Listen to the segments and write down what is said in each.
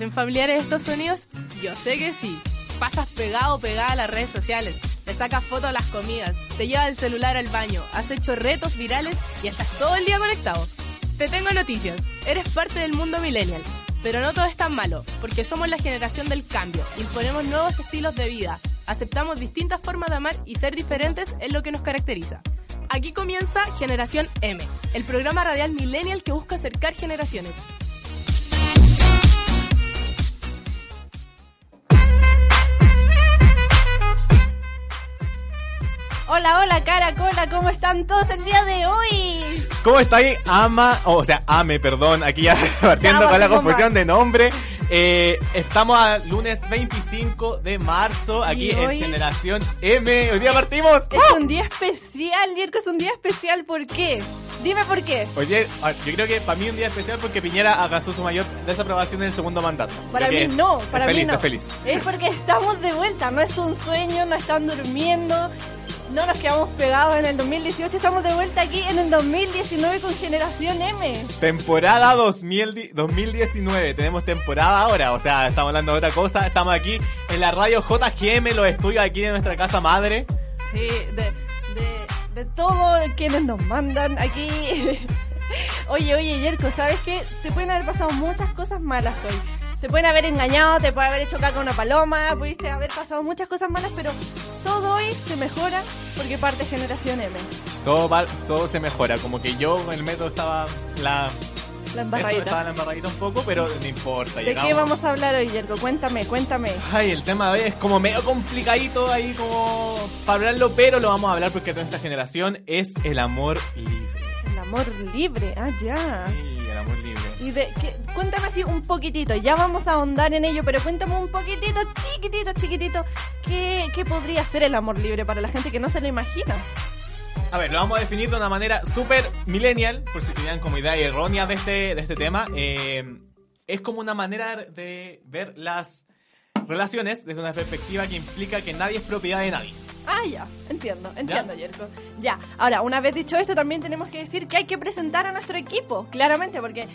Hacen familiares estos sonidos? Yo sé que sí. Pasas pegado o pegada a las redes sociales, le sacas fotos a las comidas, te llevas el celular al baño, has hecho retos virales y estás todo el día conectado. Te tengo noticias, eres parte del mundo millennial. Pero no todo es tan malo, porque somos la generación del cambio, imponemos nuevos estilos de vida, aceptamos distintas formas de amar y ser diferentes es lo que nos caracteriza. Aquí comienza Generación M, el programa radial millennial que busca acercar generaciones. Hola, hola, caracola, ¿cómo están todos el día de hoy? ¿Cómo está ahí? Ama, o sea, Ame, perdón, aquí ya partiendo con la confusión de nombre. Eh, estamos a lunes 25 de marzo, aquí en Generación M. Hoy día partimos. Es un día especial, Yerko, es un día especial, ¿por qué? Dime por qué. Oye, yo creo que para mí un día especial porque Piñera alcanzó su mayor desaprobación en el segundo mandato. Para mí no, es para feliz, mí no. Es feliz. Es porque estamos de vuelta, no es un sueño, no están durmiendo, no nos quedamos pegados en el 2018, estamos de vuelta aquí en el 2019 con Generación M. Temporada 2000 di- 2019, tenemos temporada ahora, o sea, estamos hablando de otra cosa, estamos aquí en la radio JGM, los estudios aquí de nuestra casa madre. Sí, de, de, de todos quienes nos mandan aquí. oye, oye, Yerko, ¿sabes qué? Te pueden haber pasado muchas cosas malas hoy. Te pueden haber engañado, te puede haber hecho caca una paloma, pudiste haber pasado muchas cosas malas, pero todo hoy se mejora porque parte Generación M. Todo va- todo se mejora, como que yo en el metro estaba la embarradita. estaba la embarradita un poco, pero no importa. ¿De qué vamos a hablar hoy, Yerko? Cuéntame, cuéntame. Ay, el tema de hoy es como medio complicadito ahí como para hablarlo, pero lo vamos a hablar porque nuestra generación es el amor libre. El amor libre, ah, ya. Sí, el amor libre. Y de, que, cuéntame así un poquitito, ya vamos a ahondar en ello, pero cuéntame un poquitito, chiquitito, chiquitito, ¿qué, qué podría ser el amor libre para la gente que no se lo imagina? A ver, lo vamos a definir de una manera súper millennial, por si tenían como idea errónea de este, de este tema. Eh, es como una manera de ver las relaciones desde una perspectiva que implica que nadie es propiedad de nadie. Ah, ya, entiendo, entiendo, Yerko. Ya, ahora, una vez dicho esto, también tenemos que decir que hay que presentar a nuestro equipo, claramente, porque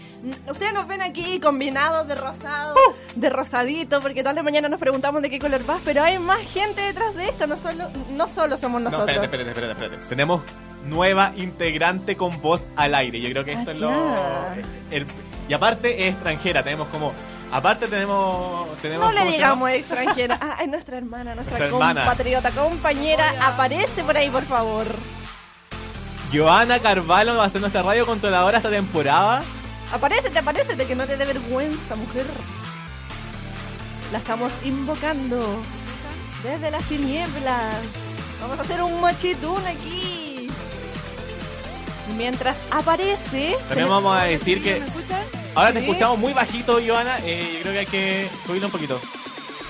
ustedes nos ven aquí combinados de rosado, de rosadito, porque todas las mañanas nos preguntamos de qué color vas, pero hay más gente detrás de esto, no solo, no solo somos No, nosotros. espérate, espérate, espérate, espérate. Tenemos nueva integrante con voz al aire. Yo creo que esto Ah, es lo. el- y aparte es extranjera. Tenemos como. Aparte tenemos. tenemos No le ¿cómo se digamos extranjera. Ah, es nuestra hermana, nuestra, Nuestra hermana. compatriota, compañera. Aparece por ahí, por favor. Joana Carvalho va a ser nuestra radio controladora esta temporada. Aparécete, aparécete, que no te dé vergüenza, mujer. La estamos invocando desde las tinieblas. Vamos a hacer un machitún aquí. Mientras aparece. También vamos a decir que. ¿Me escuchan? Ahora te escuchamos muy bajito, Joana. Eh, yo creo que hay que subirlo un poquito.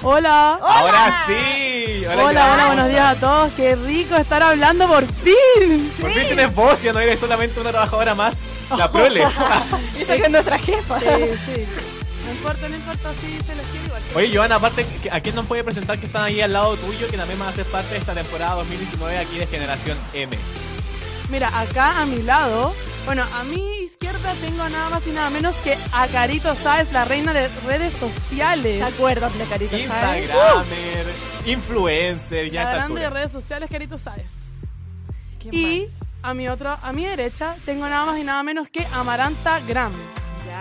Hola. ¡Hola! Ahora sí. Hola, hola, buenos días a todos. Qué rico estar hablando por fin. Por fin tienes voz, ya no eres solamente una trabajadora más. La prole. Eso que es nuestra jefa. Sí, sí. No importa, no importa, sí, se les quiere igual. Oye, Joana, aparte, ¿a quién nos puede presentar que están ahí al lado tuyo que también van a ser parte de esta temporada 2019 aquí de Generación M? Mira, acá a mi lado, bueno, a mi tengo nada más y nada menos que a Carito Sáez, la reina de redes sociales. ¿Se acuerdan de Carita Sáenz? Instagramer, influencer, ya La está grande de redes sociales, Carito Sáez. ¿Quién Y más? a mi otro, a mi derecha, tengo nada más y nada menos que Amaranta Gram.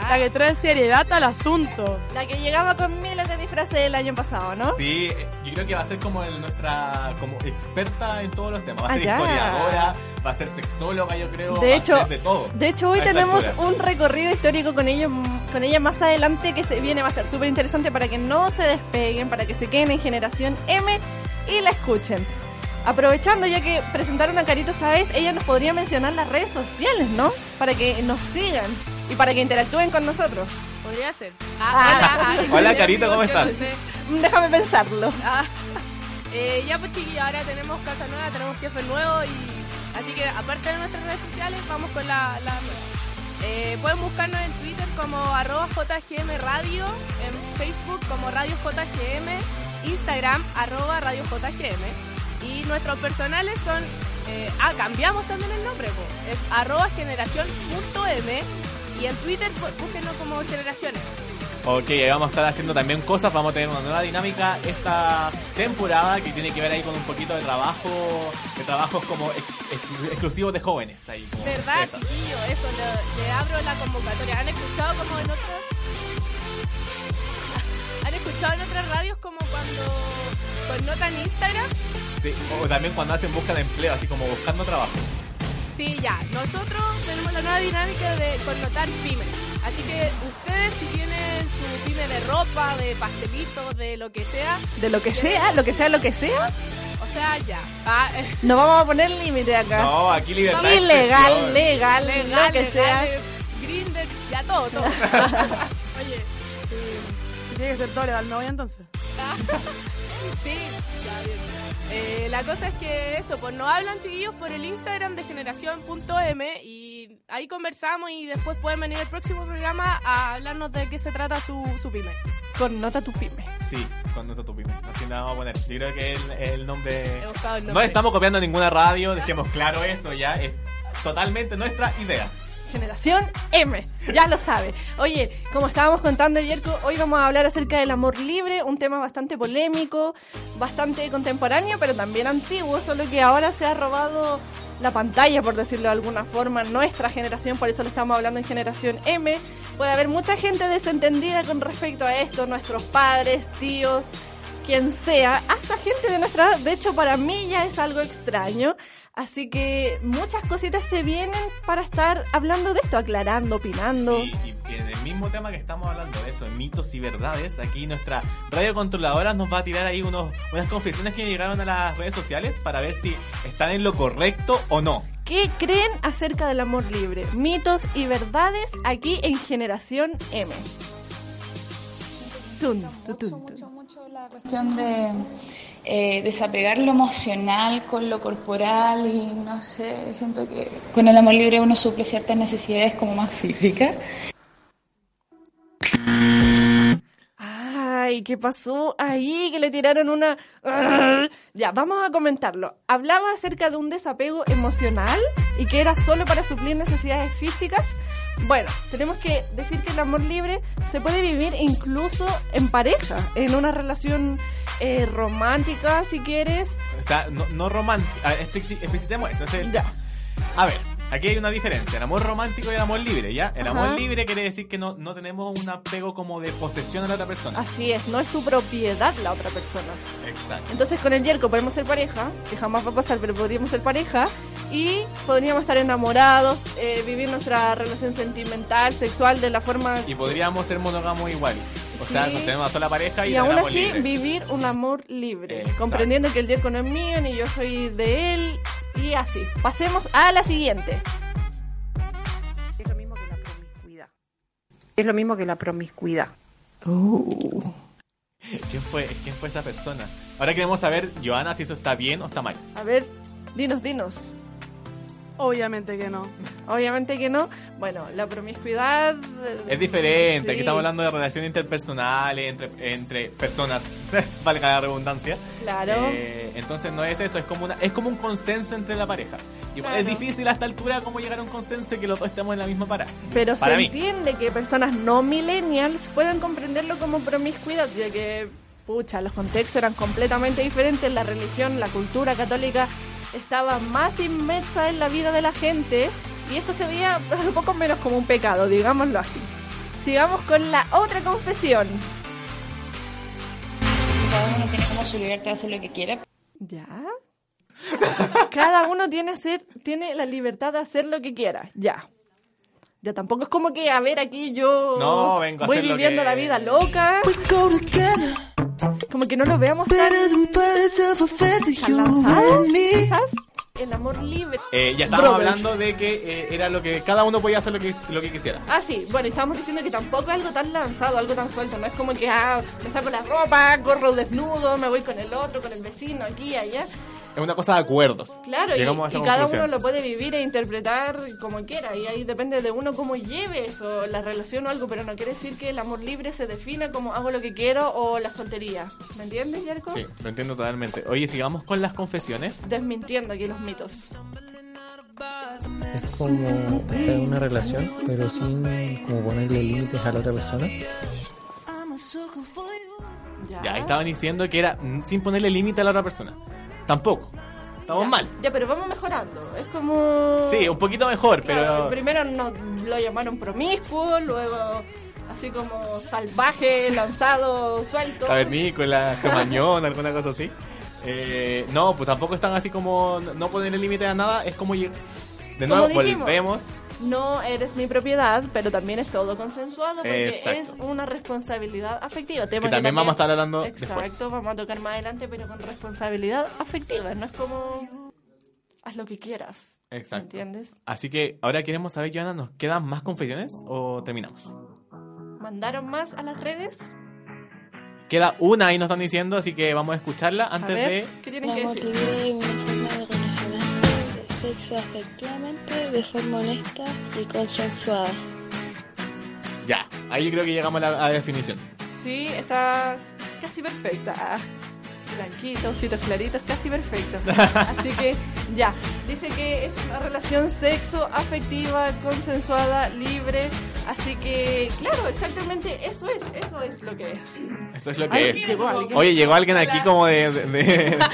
La que trae seriedad al asunto. La que llegaba con miles de disfraces el año pasado, ¿no? Sí, yo creo que va a ser como el- nuestra como experta en todos los temas. Va a Ah, ser ya. historiadora, va a ser sexóloga, yo creo. De va hecho, a ser de todo. De hecho, hoy tenemos altura. un recorrido histórico con ellos, con ella más adelante que se viene va a estar súper interesante para que no se despeguen, para que se queden en generación M y la escuchen. aprovechando ya que presentaron a Carito Sáez, ella nos podría mencionar las redes sociales, ¿no? Para que nos sigan y para que interactúen con nosotros. Podría ser. Ah. hola, Hola, Carito, ¿cómo estás? sé. Mm, Déjame pensarlo. Ah, eh, ya pues chiquillos, ahora tenemos casa nueva, tenemos jefe nuevo y así que aparte de nuestras redes sociales vamos con la, la nueva. Eh, pueden buscarnos en Twitter como arroba JGM Radio, en Facebook como Radio JGM, Instagram arroba Radio JGM y nuestros personales son, eh, ah, cambiamos también el nombre, po, es arroba generación.m y en Twitter pues, búsquenos como generaciones. Ok, ahí vamos a estar haciendo también cosas, vamos a tener una nueva dinámica esta temporada que tiene que ver ahí con un poquito de trabajo, de trabajos como ex- ex- exclusivos de jóvenes. Ahí, como ¿Verdad, chiquillo? Eso, le, le abro la convocatoria. ¿Han escuchado como en otras... ¿Han escuchado en otras radios como cuando connotan Instagram? Sí, o también cuando hacen busca de empleo, así como buscando trabajo. Sí, ya. Nosotros tenemos la nueva dinámica de connotar pymes. Así que ustedes si tienen su pyme de ropa, de pastelitos, de lo que sea, De lo que sea, lo que sea, lo que sea, o sea, ya. Ah, no vamos a poner límite acá. No, aquí libertad Ilegal, expresión. legal, legal, lo que sea. Grindr, ya todo, todo. Oye, Si tiene que ser todo legal, me voy entonces. Sí, ya bien. Eh, la cosa es que eso, pues nos hablan chiquillos por el Instagram de generación.m y ahí conversamos y después pueden venir el próximo programa a hablarnos de qué se trata su, su pyme. Connota tu pyme. Sí, con nuestro tupime. Así la vamos a poner. Yo creo que el, el nombre... He buscado el No estamos copiando ninguna radio, dejemos claro eso ya. Es totalmente nuestra idea. Generación M, ya lo sabe. Oye, como estábamos contando Yerko, hoy vamos a hablar acerca del amor libre, un tema bastante polémico, bastante contemporáneo, pero también antiguo, solo que ahora se ha robado la pantalla, por decirlo de alguna forma, nuestra generación, por eso lo estamos hablando en generación M. Puede haber mucha gente desentendida con respecto a esto, nuestros padres, tíos, quien sea, hasta gente de nuestra edad. De hecho, para mí ya es algo extraño. Así que muchas cositas se vienen para estar hablando de esto, aclarando, opinando. Y, y en el mismo tema que estamos hablando de eso, de mitos y verdades, aquí nuestra radio controladora nos va a tirar ahí unos, unas confesiones que llegaron a las redes sociales para ver si están en lo correcto o no. ¿Qué creen acerca del amor libre? Mitos y verdades aquí en Generación M. Tun, tu, tun, mucho, mucho, mucho la cuestión de eh, desapegar lo emocional con lo corporal y no sé, siento que con el amor libre uno suple ciertas necesidades como más físicas. Ay, ¿qué pasó ahí? Que le tiraron una... Ya, vamos a comentarlo. Hablaba acerca de un desapego emocional y que era solo para suplir necesidades físicas. Bueno, tenemos que decir que el amor libre se puede vivir incluso en pareja, en una relación eh, romántica, si quieres. O sea, no, no romántico. Explicitemos eso. Ya. A ver, aquí hay una diferencia. El amor romántico y el amor libre, ¿ya? El Ajá. amor libre quiere decir que no, no tenemos un apego como de posesión a la otra persona. Así es, no es tu propiedad la otra persona. Exacto. Entonces con el Yerko podemos ser pareja, que jamás va a pasar, pero podríamos ser pareja, y podríamos estar enamorados, eh, vivir nuestra relación sentimental, sexual de la forma... Y podríamos ser monógamos igual. O sea, Sí. nos tenemos una sola pareja y, Y aún así libre. vivir un amor libre, Exacto. comprendiendo que el Yerko no es mío, ni yo soy de él, y así. Pasemos a la siguiente. Es lo mismo que la promiscuidad. Es lo mismo que la promiscuidad. ¿Quién fue, ¿Quién fue esa persona? Ahora queremos saber, Joana, si eso está bien o está mal. A ver, dinos, dinos. Obviamente que no. Obviamente que no. Bueno, la promiscuidad... eh, Es diferente, sí. aquí estamos hablando de relaciones interpersonales entre, entre personas, valga la redundancia. Claro. Eh, entonces no es eso, es como una, es como un consenso entre la pareja. Igual es Claro. difícil a esta altura como llegar a un consenso y que los dos estemos en la misma parada. Pero Para se mí. entiende que personas no millennials puedan comprenderlo como promiscuidad, ya que, pucha, los contextos eran completamente diferentes, la religión, la cultura católica estaba más inmersa en la vida de la gente y esto se veía un poco menos como un pecado, digámoslo así. Sigamos con la otra confesión. Cada uno tiene como su libertad de hacer lo que quiera. ¿Ya? Cada uno tiene, hacer, tiene la libertad de hacer lo que quiera, ya. Ya tampoco es como que, a ver, aquí yo No, vengo a voy lo viviendo que- la vida loca. Como que no lo veamos tan, quizás. El amor libre. Eh, ya estábamos Brothers. hablando de que eh, era lo que cada uno podía hacer lo que, lo que quisiera. Ah, sí, bueno, estábamos diciendo que tampoco es algo tan lanzado, algo tan suelto. No es como que, ah, me saco la ropa, corro desnudo, me voy con el otro, con el vecino, aquí, allá. Es una cosa de acuerdos. Claro, y, a cada uno lo puede vivir e interpretar como quiera. Y ahí depende de uno cómo lleve eso, la relación o algo. Pero no quiere decir que el amor libre se defina como hago lo que quiero o la soltería. ¿Me entiendes, Yerko? Sí, lo entiendo totalmente. Oye, sigamos con las confesiones. Desmintiendo aquí los mitos. Es como estar en una relación, pero sin como ponerle límites a la otra persona. Ya. Estaban diciendo que era mm, sin ponerle límite a la otra persona. Tampoco. Estamos Ya. mal. Ya, pero vamos mejorando. Es como... Sí, un poquito mejor, Claro, pero... primero nos lo llamaron promiscuo, luego así como salvaje, lanzado, suelto. Cavernícola, cromañón, alguna cosa así. Eh, no, pues tampoco están así como no ponerle límite a nada. Es como... De nuevo, volvemos. No eres mi propiedad, pero también es todo consensuado porque Exacto. es una responsabilidad afectiva. Tema Que también vamos a estar hablando Exacto, después. vamos a tocar más adelante, pero con responsabilidad afectiva. No es como haz lo que quieras. ¿Me Exacto. entiendes? Así que ahora queremos saber, Joana, ¿nos quedan más confesiones o terminamos? ¿Mandaron más a las redes? Queda una ahí nos están diciendo, así que vamos a escucharla A antes ver, de... ¿qué tienen que decir? Sexo afectivamente de forma honesta y consensuada. Ya, ahí creo que llegamos a la, a la definición. Sí, está casi perfecta. Blanquito, ojitos claritos, casi perfecto. Así que ya, dice que es una relación sexo afectiva, consensuada, libre. Así que, claro, exactamente eso es, eso es lo que es. Eso es lo que Ay, es. llegó alguien. Oye, llegó alguien aquí como de, de, de-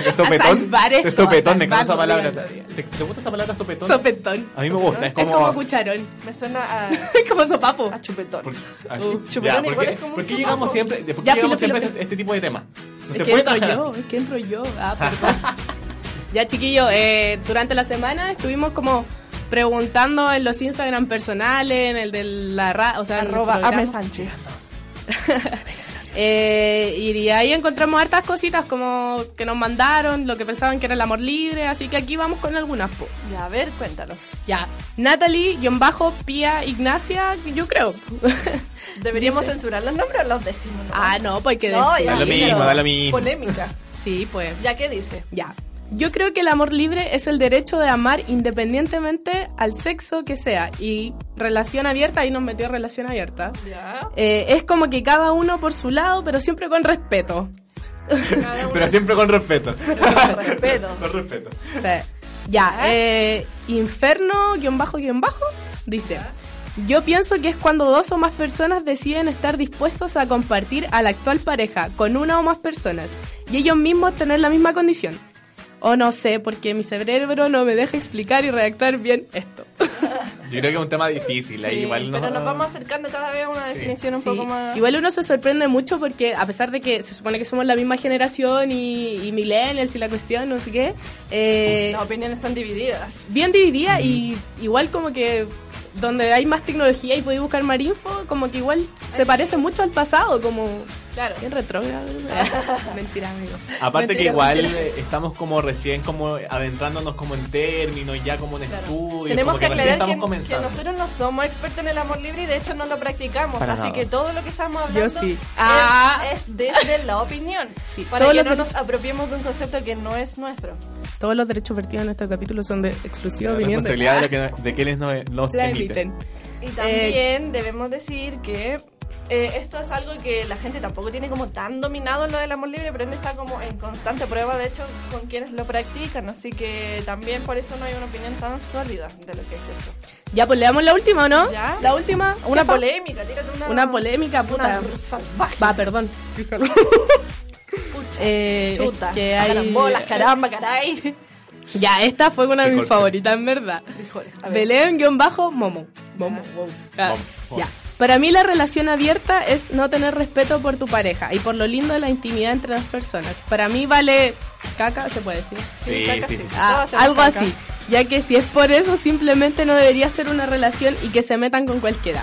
de sopetón. salvar de esto, sopetón, a me encanta esa palabra. ¿Te, te gusta esa palabra sopetón? Sopetón. A mí me gusta, es Es como... como cucharón. Me suena a, como sopapo. a chupetón. Por, ah, Uh, ya, chupetón ¿por igual qué, es como por un qué llegamos siempre, por qué Ya, llegamos filo, siempre filo, a este, este tipo de temas? No Es que entro yo, así. es que entro yo. Ah, perdón. ya, chiquillos, eh, durante la semana estuvimos como preguntando en los Instagram personales, en el de la ra o sea, Arroba. Ame Sánchez. Eh, y ahí encontramos hartas cositas como que nos mandaron, lo que pensaban que era el amor libre, así que aquí vamos con algunas. po. Ya, a ver, cuéntanos. Ya, Natalie, guion bajo, Pía, Ignacia, yo creo. ¿Deberíamos Dice- censurar los nombres o los decimos? ah, no, pues hay que No, decir. Da lo mismo, da lo mismo. Polémica. Sí, pues. ¿Ya qué dice? Ya. Yo creo que el amor libre es el derecho de amar independientemente al sexo que sea. Y relación abierta, ahí nos metió relación abierta. Ya. Eh, es como que cada uno por su lado, pero siempre con respeto. Pero siempre con respeto. con respeto. con respeto. Sí. Ya, eh, inferno, guion bajo, guion bajo, dice. Yo pienso que es cuando dos o más personas deciden estar dispuestos a compartir a la actual pareja con una o más personas y ellos mismos tener la misma condición. O no sé, porque mi cerebro no me deja explicar y redactar bien esto. Yo creo que es un tema difícil. Ahí Sí, igual pero nos vamos acercando cada vez a una definición un Sí. poco más. Igual uno se sorprende mucho porque a pesar de que se supone que somos la misma generación y, y millennials y la cuestión, no sé qué, eh, Las opiniones están divididas. bien dividida y igual como que donde hay más tecnología y podéis buscar más info, como que igual se parece mucho al pasado, como Claro. bien retrógrado. Mentira, amigo. Aparte que Mentira, igual mentira. eh, estamos como recién como adentrándonos como en términos, ya como en estudios, Tenemos como que que, aclarar estamos que, que nosotros no somos expertos en el amor libre y de hecho no lo practicamos. Para así nada. que todo lo que estamos hablando Yo sí. es, Ah. es desde la opinión. Sí, Para todo que lo no que- nos apropiemos de un concepto que no es nuestro. Todos los derechos vertidos en este capítulo son de exclusiva La opinión de responsabilidad de, que, de quienes nos, nos la emiten. emiten. Y también debemos decir que eh, esto es algo que la gente tampoco tiene como tan dominado lo del amor libre, pero él está como en constante prueba, de hecho, con quienes lo practican. Así que también por eso no hay una opinión tan sólida de lo que es esto. Ya, pues leamos la última, ¿o ¿no? ¿Ya? La última, Una jefa. polémica, tírate una, Una polémica, puta. Una salvaje. Va, perdón. Pucha, Eh, es chuta, que hay- carambolas, caramba, caray. Ya, esta fue una de mis Recortes. favoritas, en verdad. Belén-Momo. Momo. wow. Ah, Momo. Ya. Para mí la relación abierta es no tener respeto por tu pareja y por lo lindo de la intimidad entre las personas. Para mí vale caca, se puede decir. Sí, caca, sí, sí. sí. Ah, algo caca. así. Ya que si es por eso, simplemente no debería ser una relación y que se metan con cualquiera.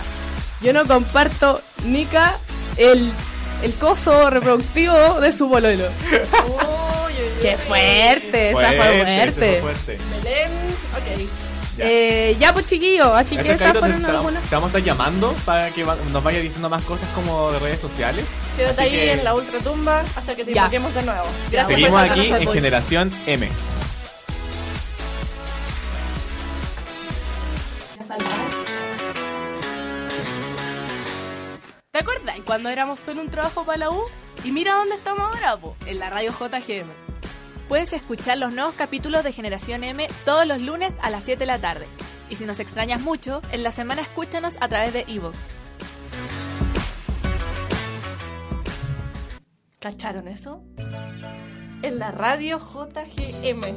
Yo no comparto Nika el el coso reproductivo de su bololo. ¡Qué fuerte! Esa fue Fuerte, fuerte. fue fuerte. Belén, ok. Ya. Eh, ya pues chiquillos, así que esas Carito, fueron te algunas. te vamos a estar llamando para que va- nos vaya diciendo más cosas como de redes sociales. Quédate ahí que en la ultratumba hasta que te invoquemos de nuevo. Gracias Seguimos por aquí en Generación M. ¿Te acuerdas cuando éramos solo un trabajo para la U? Y mira dónde estamos ahora, po, en la radio JGM. Puedes escuchar los nuevos capítulos de Generación M todos los lunes a las 7 de la tarde. Y si nos extrañas mucho, en la semana escúchanos a través de Evox. ¿Cacharon eso? En la radio JGM.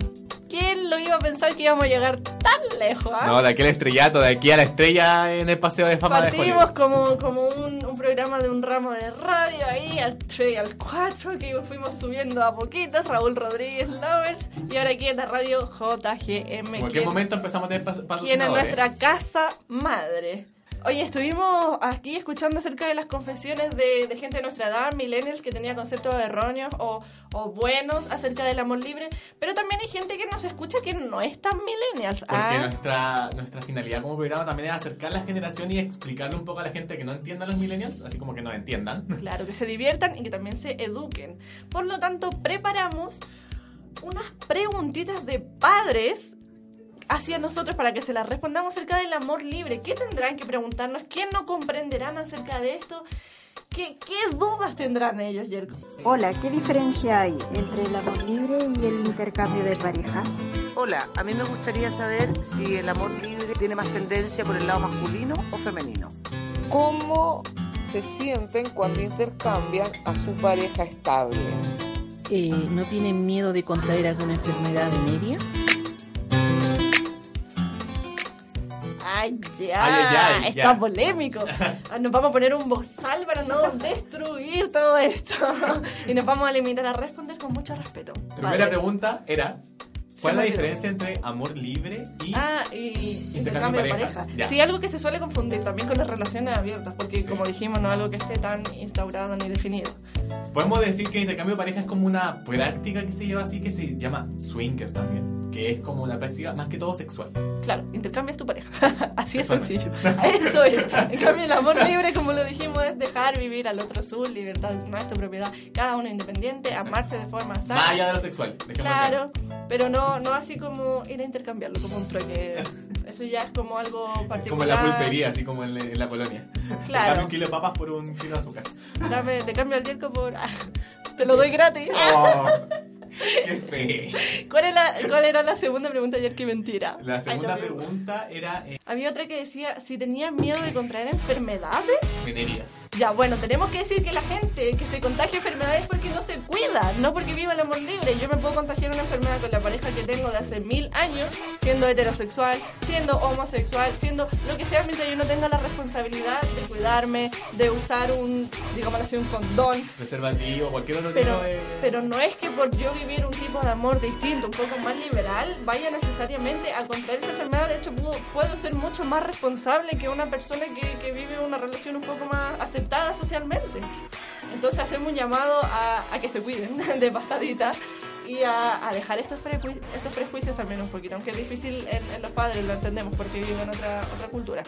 ¿Quién lo iba a pensar que íbamos a llegar tan lejos? ah? No, de aquí al estrellato, de aquí a la estrella en el paseo de fama de Partimos Hollywood. como, como un, un programa de un ramo de radio ahí, al 3 y al 4, que fuimos subiendo a poquitos, Raúl Rodríguez Lovers, y ahora aquí en la radio JGM. En cualquier momento empezamos a tener pasos quien es nuestra casa madre. Oye, estuvimos aquí escuchando acerca de las confesiones de, de gente de nuestra edad, millennials, que tenía conceptos erróneos o, o buenos acerca del amor libre, pero también hay gente que nos escucha que no es tan millennials. Porque Ah, nuestra, nuestra finalidad como programa también es acercar la generación y explicarle un poco a la gente que no entienda a los millennials, así como que nos entiendan. Claro, que se diviertan y que también se eduquen. Por lo tanto, preparamos unas preguntitas de padres hacia nosotros para que se las respondamos acerca del amor libre. ¿Qué tendrán que preguntarnos? ¿Qué no comprenderán acerca de esto? ¿Qué, qué dudas tendrán ellos, Yerko? Hola, ¿qué diferencia hay entre el amor libre y el intercambio de pareja? Hola, a mí me gustaría saber si el amor libre tiene más tendencia por el lado masculino o femenino. ¿Cómo se sienten cuando intercambian a su pareja estable? Eh, ¿No tienen miedo de contraer alguna enfermedad venérea? Ay, ya, Ay, ay, ay, está ya. polémico. Ah, Nos vamos a poner un bozal para no destruir todo esto. y nos vamos a limitar a responder con mucho respeto. La primera Padres. pregunta era, ¿cuál es la diferencia entre amor libre y Ah, y intercambio de parejas? pareja. Sí, algo que se suele confundir también con las relaciones abiertas, porque como dijimos, no es algo que esté tan instaurado ni definido. Podemos decir que el intercambio de pareja es como una práctica que se lleva así, que se llama swinger también, que es como una práctica más que todo sexual. Claro, intercambias tu pareja. Así es sencillo. Eso es. En cambio, el amor libre, como lo dijimos, es dejar vivir al otro su libertad, no es tu propiedad. Cada uno independiente, amarse de forma sana. Más allá de lo sexual. dejémoslo Claro, pero no, no así como ir a intercambiarlo, como un trueque. Eso ya es como algo particular. Como en la pulpería, así como en, en la colonia. Claro. cambio un kilo de papas por un kilo de azúcar. Dame, te cambio el yerco por... ah, te lo doy gratis. Oh, ¡Qué fe! ¿Cuál, es la- ¿Cuál era la segunda pregunta ayer? Que mentira. La segunda pregunta era eh, Había otra que decía si tenían miedo de contraer enfermedades. venerías. Ya, bueno, tenemos que decir que la gente que se contagia enfermedades es porque no se cuida, no porque viva el amor libre. Yo me puedo contagiar una enfermedad con la pareja que tengo de hace mil años, siendo heterosexual, siendo homosexual, siendo lo que sea, mientras yo no tenga la responsabilidad de cuidarme, de usar un, digamos así, un condón. Preservativo, cualquier otro Pero, tipo de... pero no es que por yo vivir un tipo de amor distinto, un poco más liberal, vaya necesariamente a contraer esa enfermedad. De hecho, puedo, ser mucho más responsable que una persona que, vive una relación un poco más aceptada socialmente. Entonces hacemos un llamado a, que se cuiden de pasadita y a, a dejar estos, prejuicios, también un poquito, aunque es difícil en, los padres, lo entendemos, porque viven otra cultura.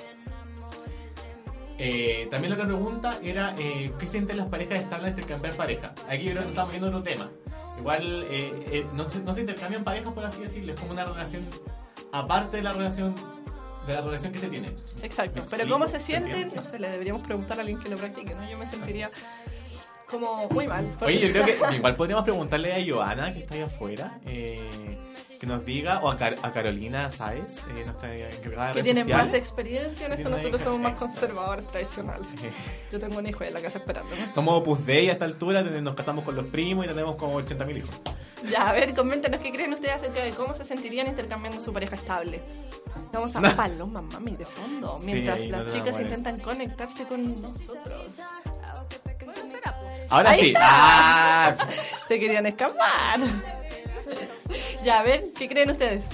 Eh, también la otra pregunta era, eh, ¿qué sienten las parejas estables de intercambiar pareja? Aquí yo creo que estamos viendo otro tema. Igual, eh, eh, no, se, no se intercambian parejas, por así decirlo, es como una relación aparte de la relación de la relación que se tiene. Exacto. ¿Me Pero cómo se ¿Se sienten, no sé, le deberíamos preguntar a alguien que lo practique, ¿no? Yo me sentiría como muy mal. Oye, yo creo que igual podríamos preguntarle a Joana, que está ahí afuera, eh, que nos diga, o a, Car- a Carolina Sáez, eh, nuestra encargada de que sociales. más experiencia en esto, nosotros somos más conservadores tradicionales. Yo tengo un hijo en la casa esperándome. Somos Opus Dei a esta altura, nos casamos con los primos y tenemos como 80.000 hijos. Ya, a ver, coméntenos qué creen ustedes acerca de cómo se sentirían intercambiando su pareja estable. Vamos a No. Paloma Mami de fondo, Sí, mientras ahí las nos chicas eso. intentan conectarse con nosotros. Ahora Ahí sí. Ah, Se querían escapar. ya, a ver, ¿qué creen ustedes?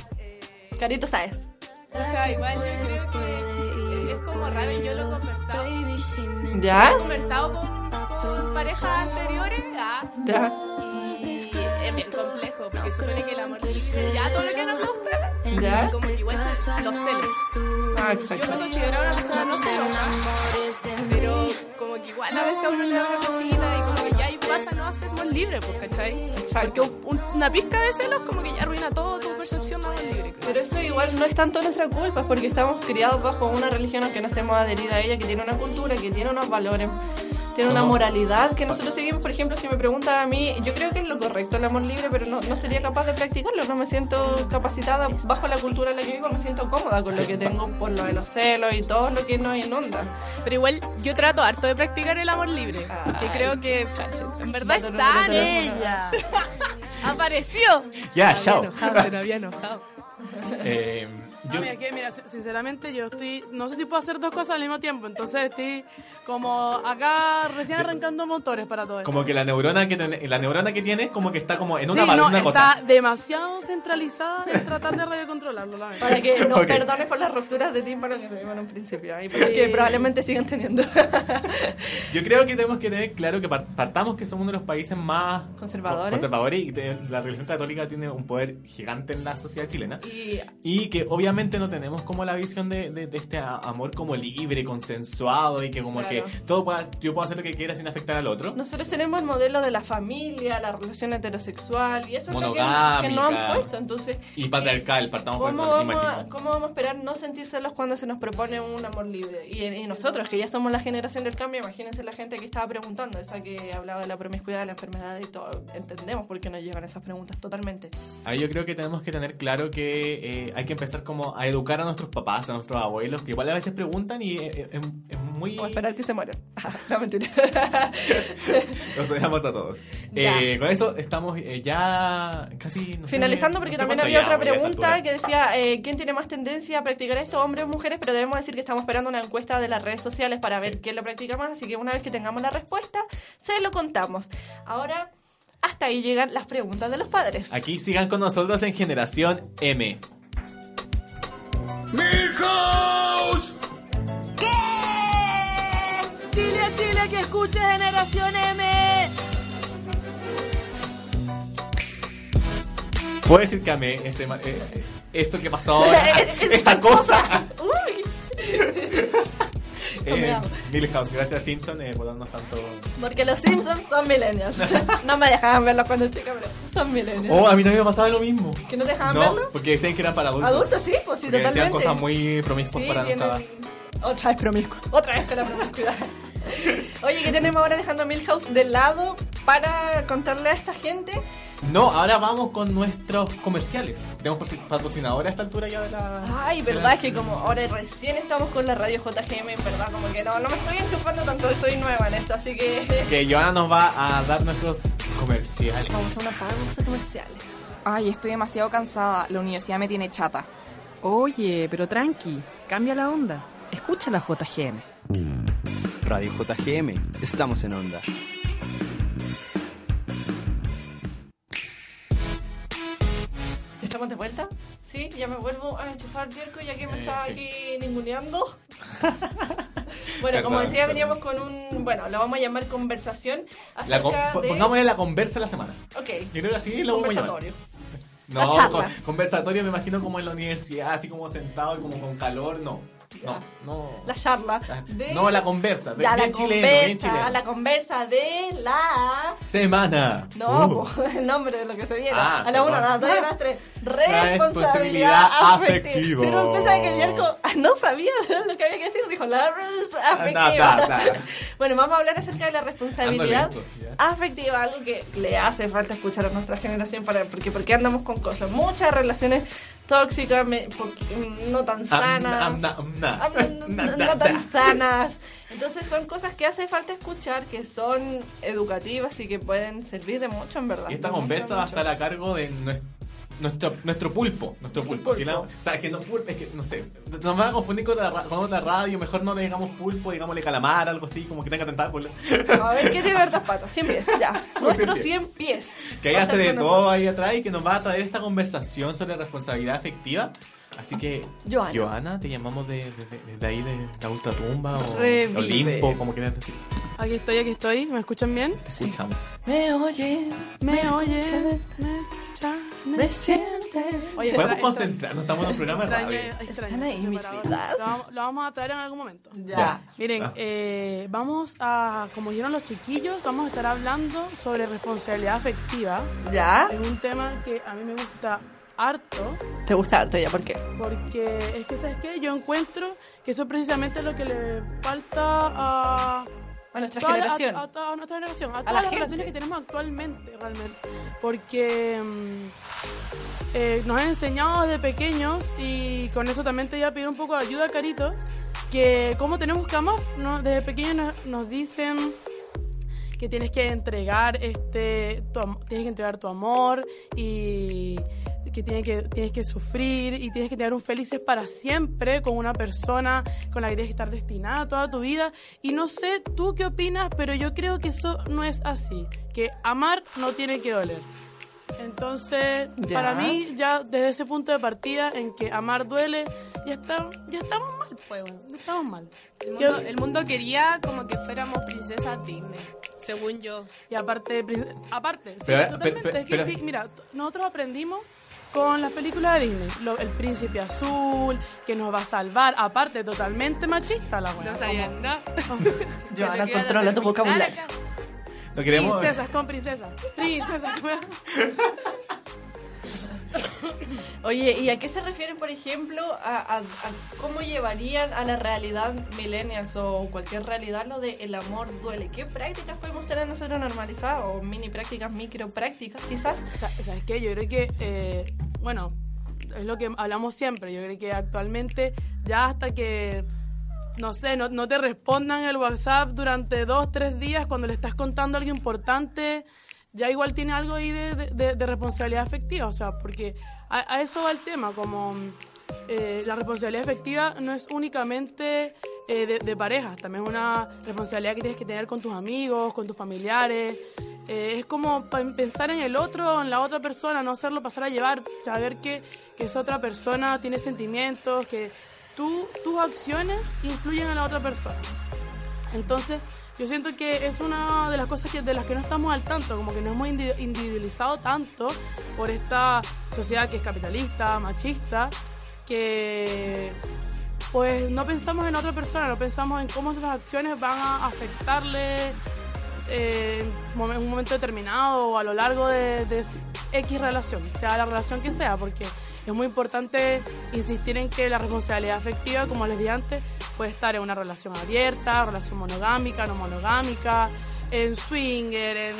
Carito Sáez. Pucha, igual yo creo que es como raro y yo lo he conversado. ¿Ya? He conversado con, con parejas anteriores, ah, Ya. y es bien complejo, porque supone que el amor libre, ya todo lo que nos gusta, Ya. como que igual son los celos. Ah, Yo me exacto. consideraba una persona no celosa, pero como que igual a veces a uno le da una cosita y como que ya ahí pasa no a ser más libre, pues, ¿cachai? Porque un- una pizca de celos como que ya arruina todo tu percepción de amor libre. creo. Pero eso igual no es tanto nuestra culpa, porque estamos criados bajo una religión aunque no estemos adheridos a ella, que tiene una cultura, que tiene unos valores, tiene una moralidad que nosotros seguimos. Por ejemplo, si me preguntan a mí, yo creo que es lo correcto el amor libre, pero no, no sería capaz de practicarlo. No me siento capacitada bajo la cultura en la que vivo, me siento cómoda con lo que tengo por lo de los celos y todo lo que nos inunda. Pero igual yo trato harto de practicar el amor libre, porque creo que en verdad es Dato número sano. teléfono. Ella apareció. Ya, Se chao. había enojado, se lo había enojado. Eh, No, yo, mira, que, mira, sin- sinceramente yo estoy, no sé si puedo hacer dos cosas al mismo tiempo, entonces estoy como acá recién arrancando motores para todo esto. como que la neurona que ten- la neurona que tienes como que está como en una, sí, no, una está cosa. demasiado centralizada en tratar de radiocontrolarlo, la. Para que nos Ok. perdones por las rupturas de tímpano que tuvimos en un principio y por las Sí. que probablemente sigan teniendo. Yo creo que tenemos que tener claro que par- partamos que somos uno de los países más Conservadores. conservadores y la religión católica tiene un poder gigante en la sociedad chilena. y Y que obviamente no tenemos como la visión de, de- de este a- amor como libre, consensuado y que como Claro. que todo pueda- yo puedo hacer lo que quiera sin afectar al otro. Nosotros tenemos el modelo de la familia, la relación heterosexual y eso es lo que, que Monogámica. nos han puesto. Entonces, Y patriarcal, partamos por ¿cómo eso, y vamos, a, machista. ¿cómo vamos a esperar no sentir celos cuando se nos propone un amor libre? Y, y nosotros, que ya somos la generación del cambio, imagínense la gente que estaba preguntando, esa que hablaba de la promiscuidad, de la enfermedad y todo. Entendemos por qué nos llegan esas preguntas totalmente. Ahí yo creo que tenemos que tener claro que eh, hay que empezar como a educar a nuestros papás, a nuestros abuelos, que igual a veces preguntan y eh, eh, es, es muy... O esperar que se mueran. no, mentira. Los dejamos a todos. Eh, con eso estamos eh, ya casi... no sé, Finalizando, porque no también había otra pregunta que decía, eh, ¿quién tiene más tendencia a practicar esto, hombres o mujeres? Pero debemos decir que estamos esperando una encuesta de las redes sociales para ver quién lo practica más, así que una vez que tengamos la respuesta, se lo contamos. Ahora, hasta ahí llegan las preguntas de los padres. Aquí sigan con nosotros en Generación M. ¡Milhouse! Chile, Chile, que escuche Generación M. Puedo decir que amé ese, eh, eh, eso que pasó ahora, esa cosa. Eh. Milhouse, gracias a Simpson eh, por darnos tanto... Porque los Simpsons son millennials. no me dejaban verlos cuando chica, pero son millennials. Oh, a mí también me pasaba lo mismo. ¿Que no dejaban No, verlo? porque decían que eran para adultos. Adultos, sí, pues sí, Porque decían totalmente. cosas muy promiscuas Sí, para tienen... Otra vez promiscua. Otra vez con la promiscuidad. Oye, ¿qué tenemos ahora dejando a Milhouse de lado para contarle a esta gente? No, ahora vamos con nuestros comerciales. Tenemos patroci- patrocinadores a esta altura ya de la... Ay, verdad la- es que como ahora recién estamos con la radio JGM, en verdad, como que no, no me estoy enchufando tanto, soy nueva en esto, así que Que Joana nos va a dar nuestros comerciales. vamos a una pausa comerciales. Ay, estoy demasiado cansada. La universidad me tiene chata. Oye, pero tranqui, cambia la onda. Escucha la JGM. Radio JGM, estamos en onda. ¿Estamos de vuelta? Sí, ya me vuelvo a enchufar, Jerko, ya que me Eh, estaba sí. aquí ninguneando. bueno, como decía, veníamos con un, bueno, lo vamos a llamar conversación La con- acerca de... Pongámosle la conversa de la semana. Ok, Yo creo que así lo vamos a llamar. conversatorio. No, con- conversatorio me imagino como en la universidad, así como sentado y como con calor, no. No, no. La charla de... No, la conversa. Ya, bien la chileno, conversa, bien chileno. la conversa de la... Semana. No, Uh. po, el nombre de lo que se viene. Ah, a la una, a las dos, a las tres. Responsabilidad Responsabilidad afectiva. Pero pensaba que Yerko no sabía lo que había que decir. Dijo la res afectiva. Bueno, vamos a hablar acerca de la responsabilidad lento, ya. afectiva, algo que le hace falta escuchar a nuestra generación para porque porque andamos con cosas, muchas relaciones tóxicas, me- no tan sanas. No, tan na. sanas. Entonces son cosas que hace falta escuchar, que son educativas y que pueden servir de mucho, en verdad. Y esta conversa va a estar a cargo de nues- nuestro, nuestro pulpo. Nuestro pulpo. Si la- o sea, que no pulpo, es que no sé. Nos van a confundir con, la con otra radio. Mejor no le digamos pulpo, digámosle calamar, algo así, como que tenga tentáculos. A ver, ¿qué tiene hartas patas? 100 pies, ya. Nuestros 100 pies. Que ahí hace de todo ahí atrás y que nos va a traer esta conversación sobre responsabilidad afectiva. Así que, Joana. te llamamos de, de- de- desde ahí de la ultratumba o Revive. Olimpo, como quieras decir. Aquí estoy, aquí estoy. ¿Me escuchan bien? Te escuchamos. Me oye, Me me escucha, me siente. Oye, Podemos extra- concentrarnos, estamos en un programa de radio. extraño- extraño Están ahí mis. Lo vamos, lo vamos a traer en algún momento. Ya. Miren, Ah. eh, vamos a, como dijeron los chiquillos, vamos a estar hablando sobre responsabilidad afectiva. ¿Ya? Es un tema que a mí me gusta harto. ¿Te gusta harto ya? ¿Por qué? Porque es que, ¿sabes qué? Yo encuentro que eso es precisamente lo que le falta a... A nuestra toda la- generación. A, nuestra generación. A, la todas las gente. relaciones que tenemos actualmente, realmente. Porque mm, eh, nos han enseñado desde pequeños y con eso también te voy a pedir un poco de ayuda, Carito, que cómo tenemos que amar. ¿no? Desde pequeños nos, nos dicen que tienes que entregar este tu tienes que entregar tu amor y que tienes que tienes que sufrir y tienes que tener un felices para siempre con una persona con la que tienes que estar destinada toda tu vida y no sé tú qué opinas pero yo creo que eso no es así que amar no tiene que doler entonces Ya. para mí ya desde ese punto de partida en que amar duele ya está ya estamos mal pues bueno, ya estamos mal El mundo, el mundo quería como que fuéramos princesas Disney, según yo. Y aparte, aparte, sí, Pero- totalmente. pero- es que pero- sí, mira, nosotros aprendimos con las películas de Disney, lo- el príncipe azul, que nos va a salvar, aparte, totalmente machista la weá. No sabían como- nada. Joana, controla tu vocabulario. No queremos. Princesas con princesas. Princesas. weá. Oye, ¿y a qué se refieren, por ejemplo, a, cómo llevarían a la realidad millennials o cualquier realidad lo de el amor duele? ¿Qué prácticas podemos tener nosotros normalizadas o mini prácticas, micro prácticas quizás? Sa- ¿Sabes qué? Yo creo que, eh, bueno, es lo que hablamos siempre. Yo creo que actualmente, ya hasta que, no sé, no, no te respondan el WhatsApp durante dos, tres días cuando le estás contando algo importante, ya igual tiene algo ahí de, de- de- responsabilidad afectiva. O sea, porque a, a eso va el tema, como eh, la responsabilidad afectiva no es únicamente eh, de, de parejas, también es una responsabilidad que tienes que tener con tus amigos, con tus familiares. Eh, es como pensar en el otro, en la otra persona, no hacerlo pasar a llevar, saber que, que esa otra persona tiene sentimientos, que tú, tus acciones influyen en la otra persona. Entonces, yo siento que es una de las cosas que, de las que no estamos al tanto, como que nos hemos indi- individualizado tanto por esta sociedad que es capitalista, machista, que pues no pensamos en otra persona, no pensamos en cómo nuestras acciones van a afectarle eh, en un momento determinado o a lo largo de, de X relación, sea la relación que sea, porque es muy importante insistir en que la responsabilidad afectiva, como les dije antes, puede estar en una relación abierta, relación monogámica, no monogámica, en swinger, en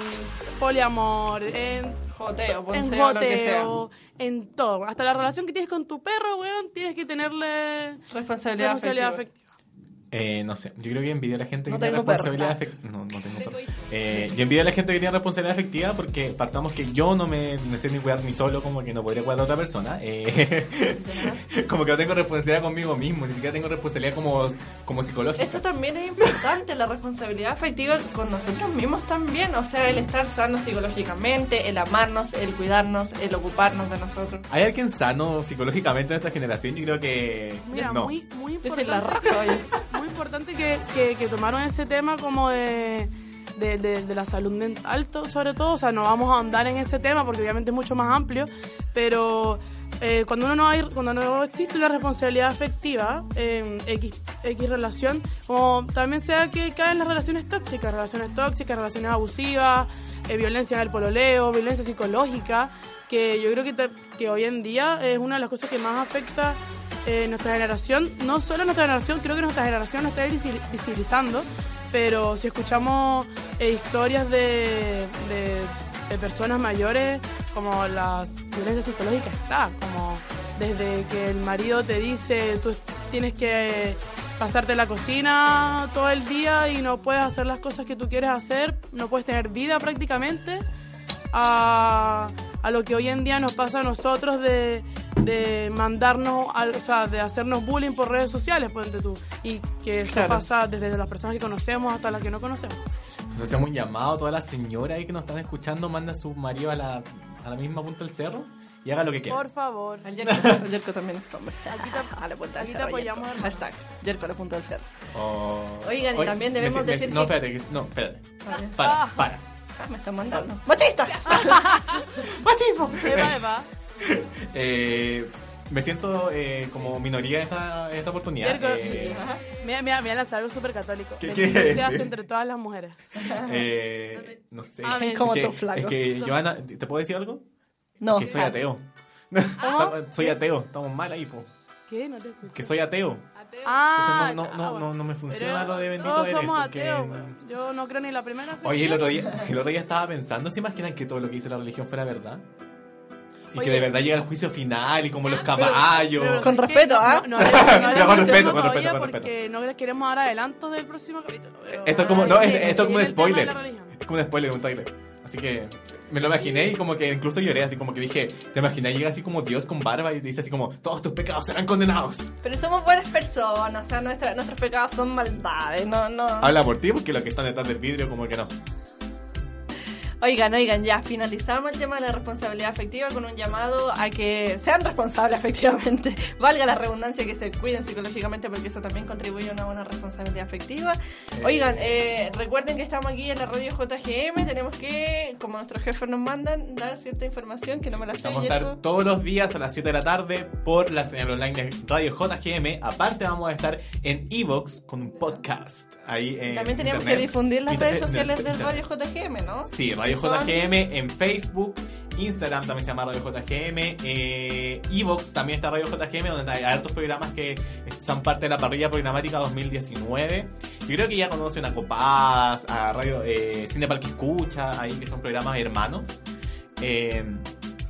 poliamor, en Joteo, en ponce o lo que sea. joteo, en todo. Hasta la relación que tienes con tu perro, weón, tienes que tenerle Responsabilidad, responsabilidad afectiva. afectiva. Eh, no sé, yo creo que envidio a la gente No que tiene responsabilidad Ah. afectiva. No, no tengo perro. Eh, yo envidio a la gente que tiene responsabilidad afectiva porque partamos que yo no me, me sé ni cuidar ni solo, como que no podría cuidar a otra persona. Eh, como que no tengo responsabilidad conmigo mismo, ni siquiera tengo responsabilidad como, como psicológica. Eso también es importante, la responsabilidad afectiva con nosotros mismos también, o sea, el estar sanos psicológicamente, el amarnos, el cuidarnos, el ocuparnos de nosotros. ¿Hay alguien sano psicológicamente en esta generación? Yo creo que Mira, no. muy, muy importante. la muy importante que, que, que tomaron ese tema como de, de, de- de la salud mental, sobre todo. O sea, no vamos a ahondar en ese tema porque obviamente es mucho más amplio, pero eh, cuando uno no hay, cuando no existe una responsabilidad afectiva en X, X relación, como también sea que caen las relaciones tóxicas, relaciones tóxicas, relaciones abusivas, eh, violencia en el pololeo, violencia psicológica, que yo creo que, te- que hoy en día es una de las cosas que más afecta eh, nuestra generación, no solo nuestra generación, creo que nuestra generación lo está visi- visibilizando, pero si escuchamos eh, historias de, de, personas mayores, como la violencia psicológica está, como desde que el marido te dice, tú tienes que pasarte la cocina todo el día y no puedes hacer las cosas que tú quieres hacer, no puedes tener vida prácticamente, a, a lo que hoy en día nos pasa a nosotros de, de mandarnos, al- o sea, de hacernos bullying por redes sociales, ponte tú. Y que eso Claro. pasa desde las personas que conocemos hasta las que no conocemos. Entonces hacemos un llamado a todas las señoras ahí que nos están escuchando, manda a su marido a la, a la misma punta del cerro y haga lo que quiera. Por favor. El Yerko, el Yerko también es hombre. Aquí te, A la aquí del te apoyamos, Yerko. Hashtag Yerko a la punta del cerro. Oh. Oigan, y también debemos me- me- decir No, que- espérate, que- no, espérate. Vale. Para, Ah. para. Ah, me están mandando. ¡Machista! ¡Machismo! Eva, Eva. Eh, me siento eh, como minoría en esta, en esta oportunidad. Eh, Mira, mira, mira, lanzar algo súper católico. ¿Qué seas decir? entre todas las mujeres. eh, no sé. Amén. Como es que, tú, flaco. Es que, Joana, ¿te puedo decir algo? No. Que soy Ah. ateo. ¿Cómo? soy ateo, estamos mal ahí, po. ¿Qué? No te escucho. Que soy ateo. Ah, Entonces no, no, no, ah, no, no me funciona pero lo de bendito Todos eres, somos porque- ateos. Yo no creo ni la primera. Oye, el otro día, el otro día estaba pensando, ¿se imaginan que todo lo que dice la religión fuera verdad? Y Oye. que de verdad llega el juicio final y como los caballos. Pero, Con ¿sabes qué? respeto, ¿ah? No, no, no, no, Pero con no, respeto, no, con respeto, con Porque no queremos dar adelantos del próximo capítulo. pero- Esto es como, no, Ay, es- esto es como un spoiler. Es como un spoiler, un trailer. Así que me lo imaginé y como que incluso lloré, así como que dije, te imaginé, llega así como Dios con barba y dice así como, todos tus pecados serán condenados. Pero somos buenas personas, o sea, nuestra- nuestros pecados son maldades, no, no. Habla por ti porque los que están detrás del vidrio como que no. Oigan, oigan, ya finalizamos el tema de la responsabilidad afectiva con un llamado a que sean responsables afectivamente. Valga la redundancia que se cuiden psicológicamente porque eso también contribuye a una buena responsabilidad afectiva. Oigan, eh, recuerden que estamos aquí en la radio JGM, tenemos que, como nuestros jefes nos mandan, dar cierta información que no me la sé. Vamos a estar todos los días a las 7 de la tarde por la señal online de Radio JGM. Aparte vamos a estar en Evox con un podcast. Ahí en También teníamos internet. que difundir las redes sociales del radio JGM, ¿no? Sí, Radio Son- JGM en Facebook, Instagram también se llama Radio JGM, eh, Evox también está Radio JGM, donde hay altos programas que son parte de la parrilla programática 2019. Yo creo que ya conocen a Copadas, a Radio eh, Cine Parque Escucha, ahí que son programas hermanos. Eh,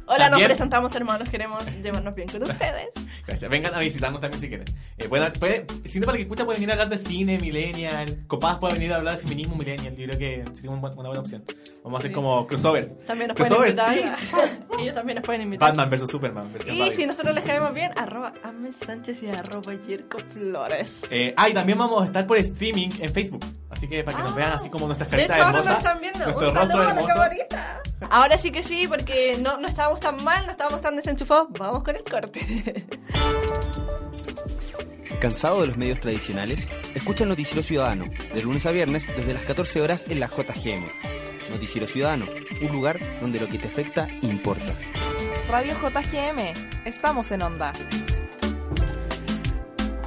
Hola, nos también- presentamos hermanos, queremos llevarnos bien con ustedes. Gracias. Vengan a visitarnos también si quieren. Eh, pueden, puede, Cine para que escucha pueden venir a hablar de cine, millennial. Copadas puede venir a hablar de feminismo, millennial. Yo creo que sería una buena opción. Vamos a hacer como crossovers. También nos pueden crossovers, invitar. sí. Ellos también nos pueden invitar. Batman vs Superman, Y radio. si nosotros les caemos bien, arroba Ame Sánchez y arroba Yerko Flores. Eh, ah, y también vamos a estar por streaming en Facebook. Así que para que nos vean así como nuestras Ah. De caritas hecho, ahora nos hermosas. están viendo. Un saludo a la camarita. Ahora sí que sí, porque no, no estábamos tan mal, no estábamos tan desenchufados. Vamos con el corte. ¿Cansado de los medios tradicionales? Escucha el Noticiero Ciudadano, de lunes a viernes desde las 14 horas en la JGM. Noticiero Ciudadano, un lugar donde lo que te afecta importa. Radio JGM, estamos en onda.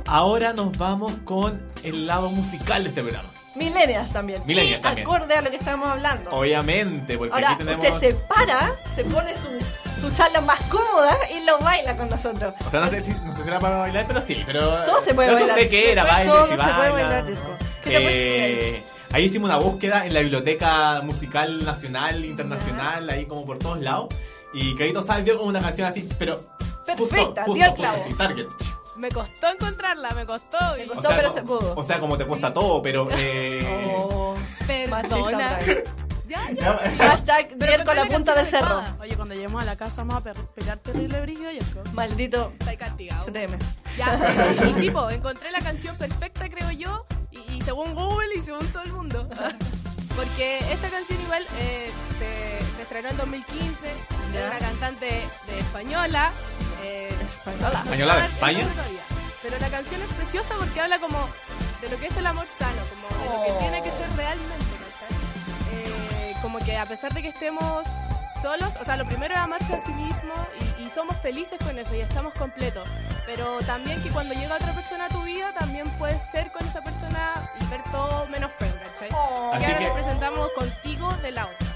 Ahora nos vamos con el lado musical de este programa. Millennials también. Millennials y también. acorde a lo que estamos hablando. Obviamente, porque Ahora, aquí tenemos. usted se para, se pone su, su charla más cómoda y lo baila con nosotros. O sea, no sé, si, no sé si era para bailar, pero sí. Pero, Todo se puede que bailar. quiera, Después baile, todo si se puede baila. bailar. ¿Qué te Eh, ahí hicimos una búsqueda en la biblioteca musical nacional, internacional, ahí como por todos lados. Y Carito Sal dio como una canción así, pero. Perfecta, justo, dio el clavo. justo, así, target. Me costó encontrarla, me costó. y- costó, pero se pudo. O sea, como te cuesta todo, pero. Eh, Oh, Perdona. Ya, ya. Hashtag me la punta del cerro. Oye, cuando lleguemos a la casa vamos a pelear terrible brígido, Yerko. Maldito Está castigado. CTM. Ya, y sí, po, encontré la canción perfecta, creo yo, y, y según Google y según todo el mundo. Porque esta canción igual eh, se, se estrenó en 2015 de una cantante de española. eh, Española. ¿Española de España? Pero la canción es preciosa porque habla como de lo que es el amor sano, como de lo que Oh. tiene que ser realmente. Eh, que a pesar de que estemos solos, o sea, lo primero es amarse a sí mismo y, y somos felices con eso y estamos completos. Pero también que cuando llega otra persona a tu vida, también puedes ser con esa persona y ver todo menos feo, ¿cachai? Así, Así que ahora que- le presentamos contigo de la otra.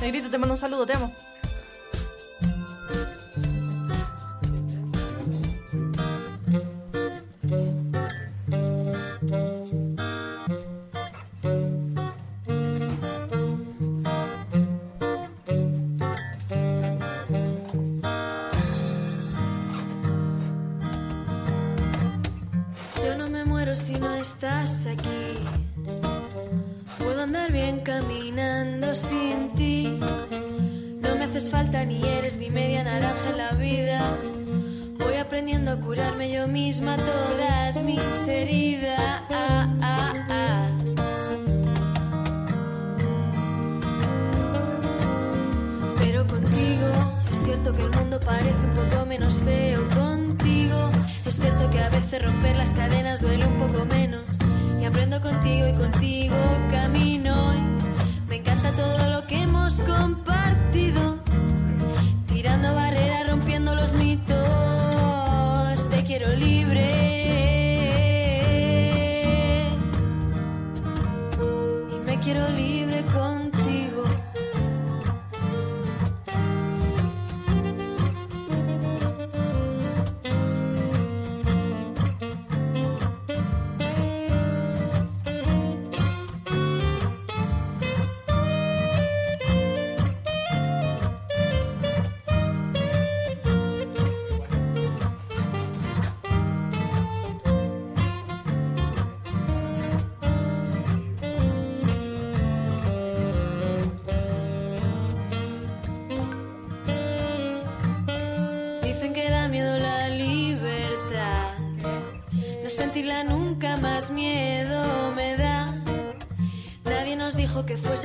Negrito, te mando un saludo, te amo.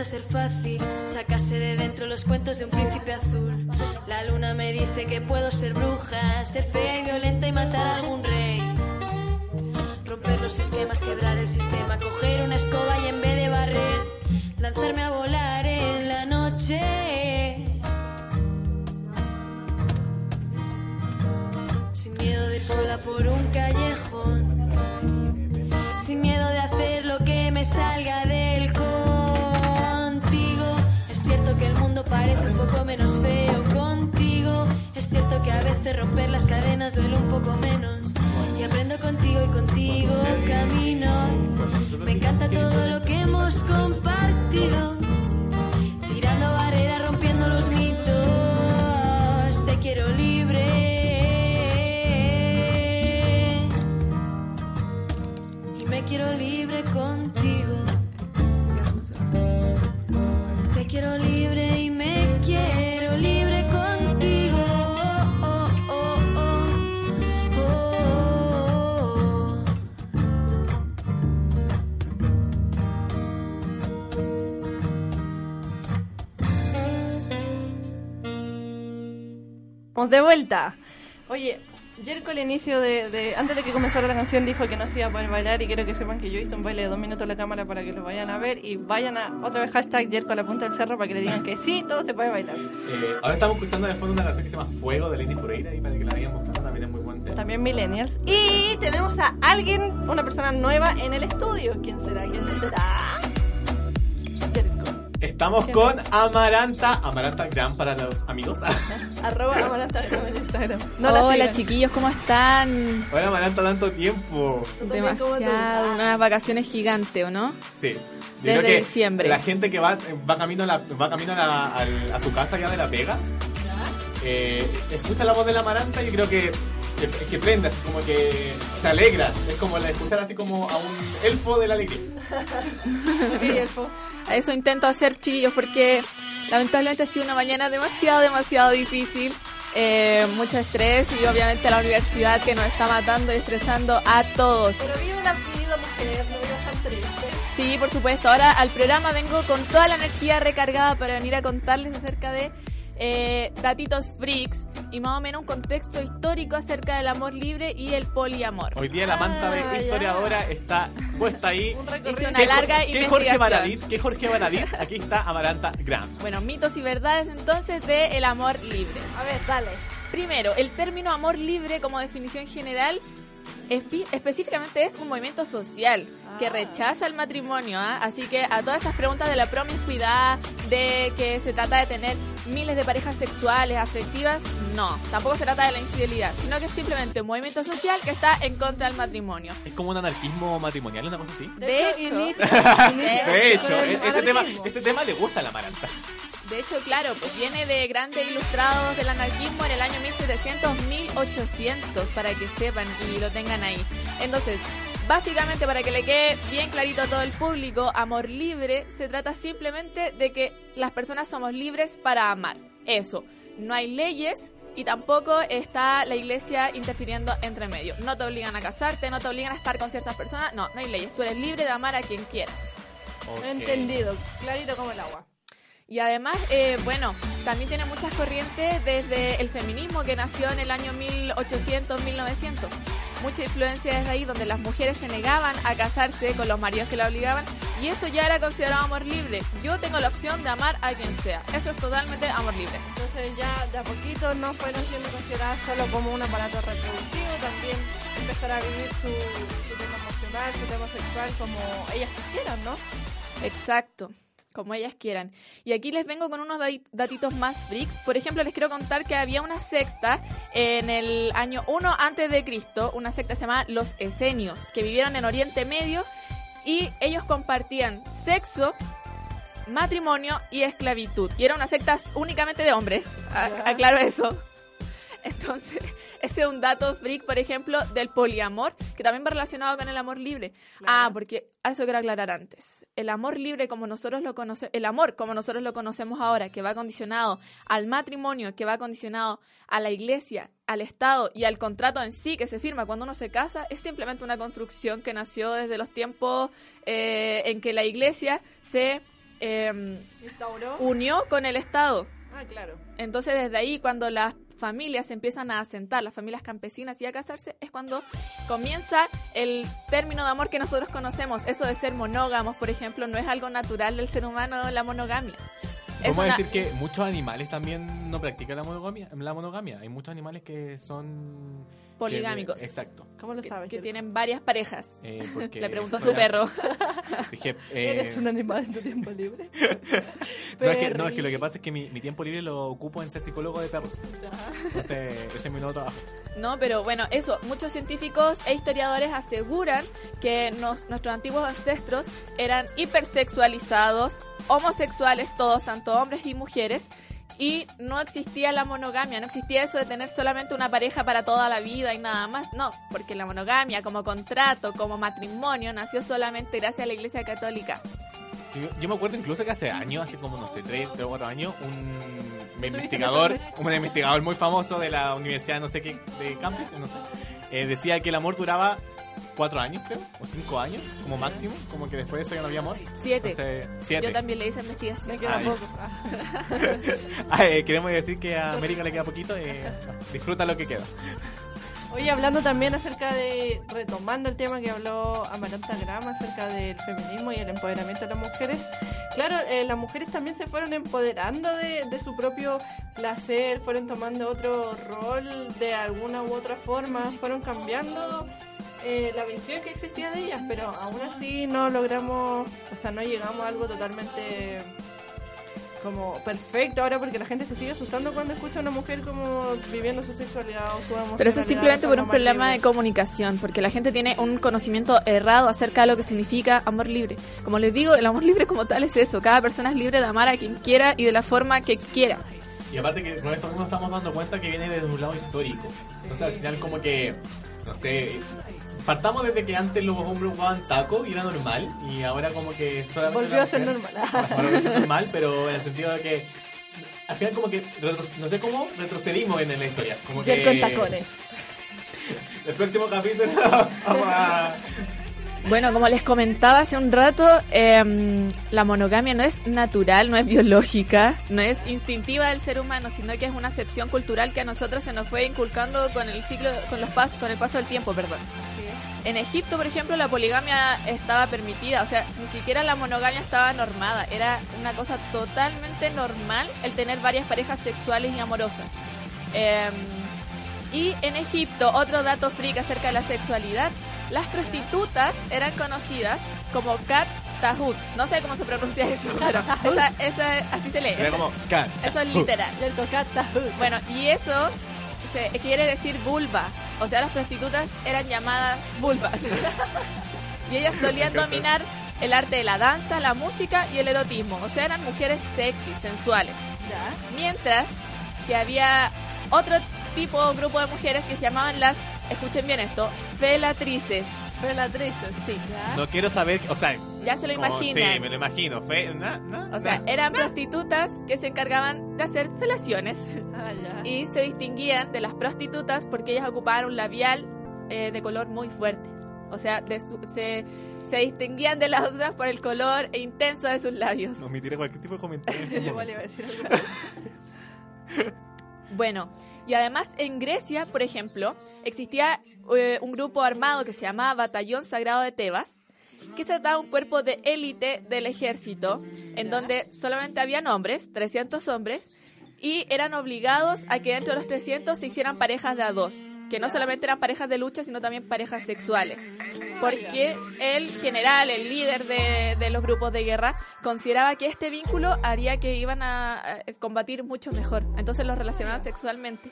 Ser fácil sacarse de dentro los cuentos de un príncipe azul. La luna me dice que puedo ser bruja, ser fea De vuelta. Oye, Jerko al inicio de, de- Antes de que comenzara la canción dijo que no se iba a poder bailar y quiero que sepan que yo hice un baile de dos minutos en la cámara para que lo vayan a ver y vayan a otra vez hashtag Jerko a la punta del cerro para que le digan que sí, todo se puede bailar. Eh, ahora estamos escuchando de fondo una canción que se llama Fuego de Lenny Fureira y para que la vayan buscando también es muy buen tema. También millennials. Y tenemos a alguien, una persona nueva en el estudio. ¿Quién será? ¿Quién será? Estamos ¿Quién con Amaranta, Amaranta Gran para los amigos. Arroba Amaranta en Instagram. No la Hola sigan. chiquillos, ¿cómo están? Hola Amaranta, tanto tiempo. Demasiado, unas vacaciones gigantes, ¿o no? Sí. Yo Desde creo que diciembre. La gente que va, va camino, a, la- va camino a, la- al- a su casa ya de la pega, eh, escucha la voz de la Amaranta y creo que, que, que prende, así como que se alegra. Es como la escuchar así como a un elfo de la alegría. A eso intento hacer, chiquillos, porque lamentablemente ha sido una mañana demasiado, demasiado difícil. Eh, mucho estrés y obviamente la universidad que nos está matando y estresando a todos. Pero vive una vida mujer, no. Sí, por supuesto. Ahora al programa vengo con toda la energía recargada para venir a contarles acerca de eh, datitos freaks y más o menos un contexto histórico acerca del amor libre y el poliamor. Hoy día la manta de Ah, ya. historiadora está puesta ahí. Hice una ¿Qué- larga ¿Qué Jorge. Baradit? ¿Qué Jorge Baradit? Aquí está Amaranta Gran. Bueno, mitos y verdades entonces de el amor libre. A ver, dale. Primero, el término amor libre como definición general específicamente es un movimiento social que rechaza el matrimonio, ¿ah? así que a todas esas preguntas de la promiscuidad, de que se trata de tener miles de parejas sexuales, afectivas, no, tampoco se trata de la infidelidad, sino que es simplemente un movimiento social que está en contra del matrimonio. Es como un anarquismo matrimonial, una cosa así. De hecho, hecho, De hecho, ese tema, ese tema le gusta a la Amaranta. De hecho, claro, pues viene de grandes ilustrados del anarquismo en el año 1700, 1800, para que sepan y lo tengan ahí. Entonces, básicamente para que le quede bien clarito a todo el público, amor libre se trata simplemente de que las personas somos libres para amar. Eso, no hay leyes y tampoco está la iglesia interfiriendo entre medio. No te obligan a casarte, no te obligan a estar con ciertas personas, no, no hay leyes. Tú eres libre de amar a quien quieras. Entendido, clarito como el agua. Y además, eh, bueno, también tiene muchas corrientes desde el feminismo que nació en el año 1800, 1900. mucha influencia desde ahí, donde las mujeres se negaban a casarse con los maridos que la obligaban y eso ya era considerado amor libre. Yo tengo la opción de amar a quien sea. Eso es totalmente amor libre. Entonces ya de a poquito no fueron siendo consideradas solo como un aparato reproductivo, también empezar a vivir su, su tema emocional, su tema sexual como ellas quisieran, ¿no? Exacto, como ellas quieran. Y aquí les vengo con unos dati- datitos más freaks. Por ejemplo, les quiero contar que había una secta en el año 1 antes de Cristo, una secta se llama los Esenios, que vivieron en Oriente Medio y ellos compartían sexo, matrimonio y esclavitud. Y era una secta únicamente de hombres, aclaro eso. Entonces, ese es un dato freak, por ejemplo, del poliamor, que también va relacionado con el amor libre. Ah, porque a eso quiero aclarar antes. El amor libre como nosotros lo conocemos, el amor como nosotros lo conocemos ahora, que va condicionado al matrimonio, que va condicionado a la iglesia, al Estado y al contrato en sí que se firma cuando uno se casa, es simplemente una construcción que nació desde los tiempos eh, en que la iglesia se eh, ¿Instauró? unió con el Estado. Ah, claro. Entonces, desde ahí, cuando las familias se empiezan a asentar, las familias campesinas y a casarse, es cuando comienza el término de amor que nosotros conocemos. Eso de ser monógamos, por ejemplo, no es algo natural del ser humano, la monogamia. Podemos una- decir que muchos animales también no practican la monogamia. La monogamia. Hay muchos animales que son... que- Poligámicos. exacto. ¿Cómo lo que, sabes? que tienen varias parejas. Eh, porque Le preguntó a su perro. Dije, eh, ¿Eres un animal en tu tiempo libre? no, es que, no, es que lo que pasa es que mi, mi tiempo libre lo ocupo en ser psicólogo de perros. Entonces, ese es mi nuevo trabajo. No, pero bueno, eso, muchos científicos e historiadores aseguran que nos- nuestros antiguos ancestros eran hipersexualizados, homosexuales todos, tanto hombres y mujeres, y no existía la monogamia, no existía eso de tener solamente una pareja para toda la vida y nada más, no, porque la monogamia como contrato, como matrimonio, nació solamente gracias a la Iglesia Católica. Sí, yo- me acuerdo incluso que hace años, hace como, no sé, tres, tres o cuatro años, un ¿Tuviste investigador, un investigador muy famoso de la universidad, no sé qué, de Cambridge, no sé, eh, decía que el amor duraba cuatro años, creo, o cinco años, como máximo, como que después de eso ya no había amor. Siete. Entonces, siete. Yo también le hice investigación. Me queda Ay. poco. Ah, eh, queremos decir que a América le queda poquito, eh, disfruta lo que queda. Oye, hablando también acerca de, retomando el tema que habló Amaranta Grama acerca del feminismo y el empoderamiento de las mujeres, claro, eh, las mujeres también se fueron empoderando de, de su propio placer, fueron tomando otro rol de alguna u otra forma, fueron cambiando eh, la visión que existía de ellas, pero aún así no logramos, o sea, no llegamos a algo totalmente como perfecto ahora porque la gente se sigue asustando cuando escucha a una mujer como viviendo su sexualidad o su emocionalidad Pero eso es simplemente por un problema libre. de comunicación, porque la gente tiene un conocimiento errado acerca de lo que significa amor libre. Como les digo, el amor libre como tal es eso, cada persona es libre de amar a quien quiera y de la forma que quiera. Y aparte que con esto mismo estamos dando cuenta que viene desde un lado histórico. Entonces al final como que, no sé, partamos desde que antes los hombres jugaban taco y era normal y ahora como que solamente... Volvió a ser normal. Volvió a ser normal, pero en el sentido de que al final como que, no sé cómo, retrocedimos en la historia. Como que... En tacones. El próximo capítulo vamos a... Bueno, como les comentaba hace un rato, em, la monogamia no es natural, no es biológica, no es instintiva del ser humano, sino que es una acepción cultural que a nosotros se nos fue inculcando con el ciclo, con los pasos, con el paso del tiempo, perdón. En Egipto, por ejemplo, la poligamia estaba permitida, o sea, ni siquiera la monogamia estaba normada, era una cosa totalmente normal el tener varias parejas sexuales y amorosas. Em, y en Egipto, otro dato freak acerca de la sexualidad, las prostitutas eran conocidas como kat tahut. No sé cómo se pronuncia eso, pero esa, esa, así se lee. Sería como... cat. Eso es literal. Bueno, y eso se, quiere decir vulva. O sea, las prostitutas eran llamadas vulvas. y ellas solían dominar el arte de la danza, la música y el erotismo. O sea, eran mujeres sexy, sensuales. Mientras que había otro tipo o grupo de mujeres que se llamaban las, escuchen bien esto, felatrices. Felatrices, sí. No quiero saber, o sea... Ya se lo imaginan. Sí, me lo imagino. Fe, na- na- O sea, na- eran prostitutas que se encargaban de hacer felaciones Ah, y se distinguían de las prostitutas porque ellas ocupaban un labial eh, de color muy fuerte. O sea, de su- se, se distinguían de las otras por el color intenso de sus labios. No me tire cualquier tipo de comentario. Yo igual iba a decir algo. Bueno, Y además en Grecia, por ejemplo, existía eh, un grupo armado que se llamaba Batallón Sagrado de Tebas, que se trataba de un cuerpo de élite del ejército, en donde solamente habían hombres, 300 hombres, y eran obligados a que dentro de los 300 se hicieran parejas de a dos, que no solamente eran parejas de lucha, sino también parejas sexuales. Porque el general, el líder de, de los grupos de guerra, consideraba que este vínculo haría que iban a, a combatir mucho mejor. Entonces los relacionaban sexualmente.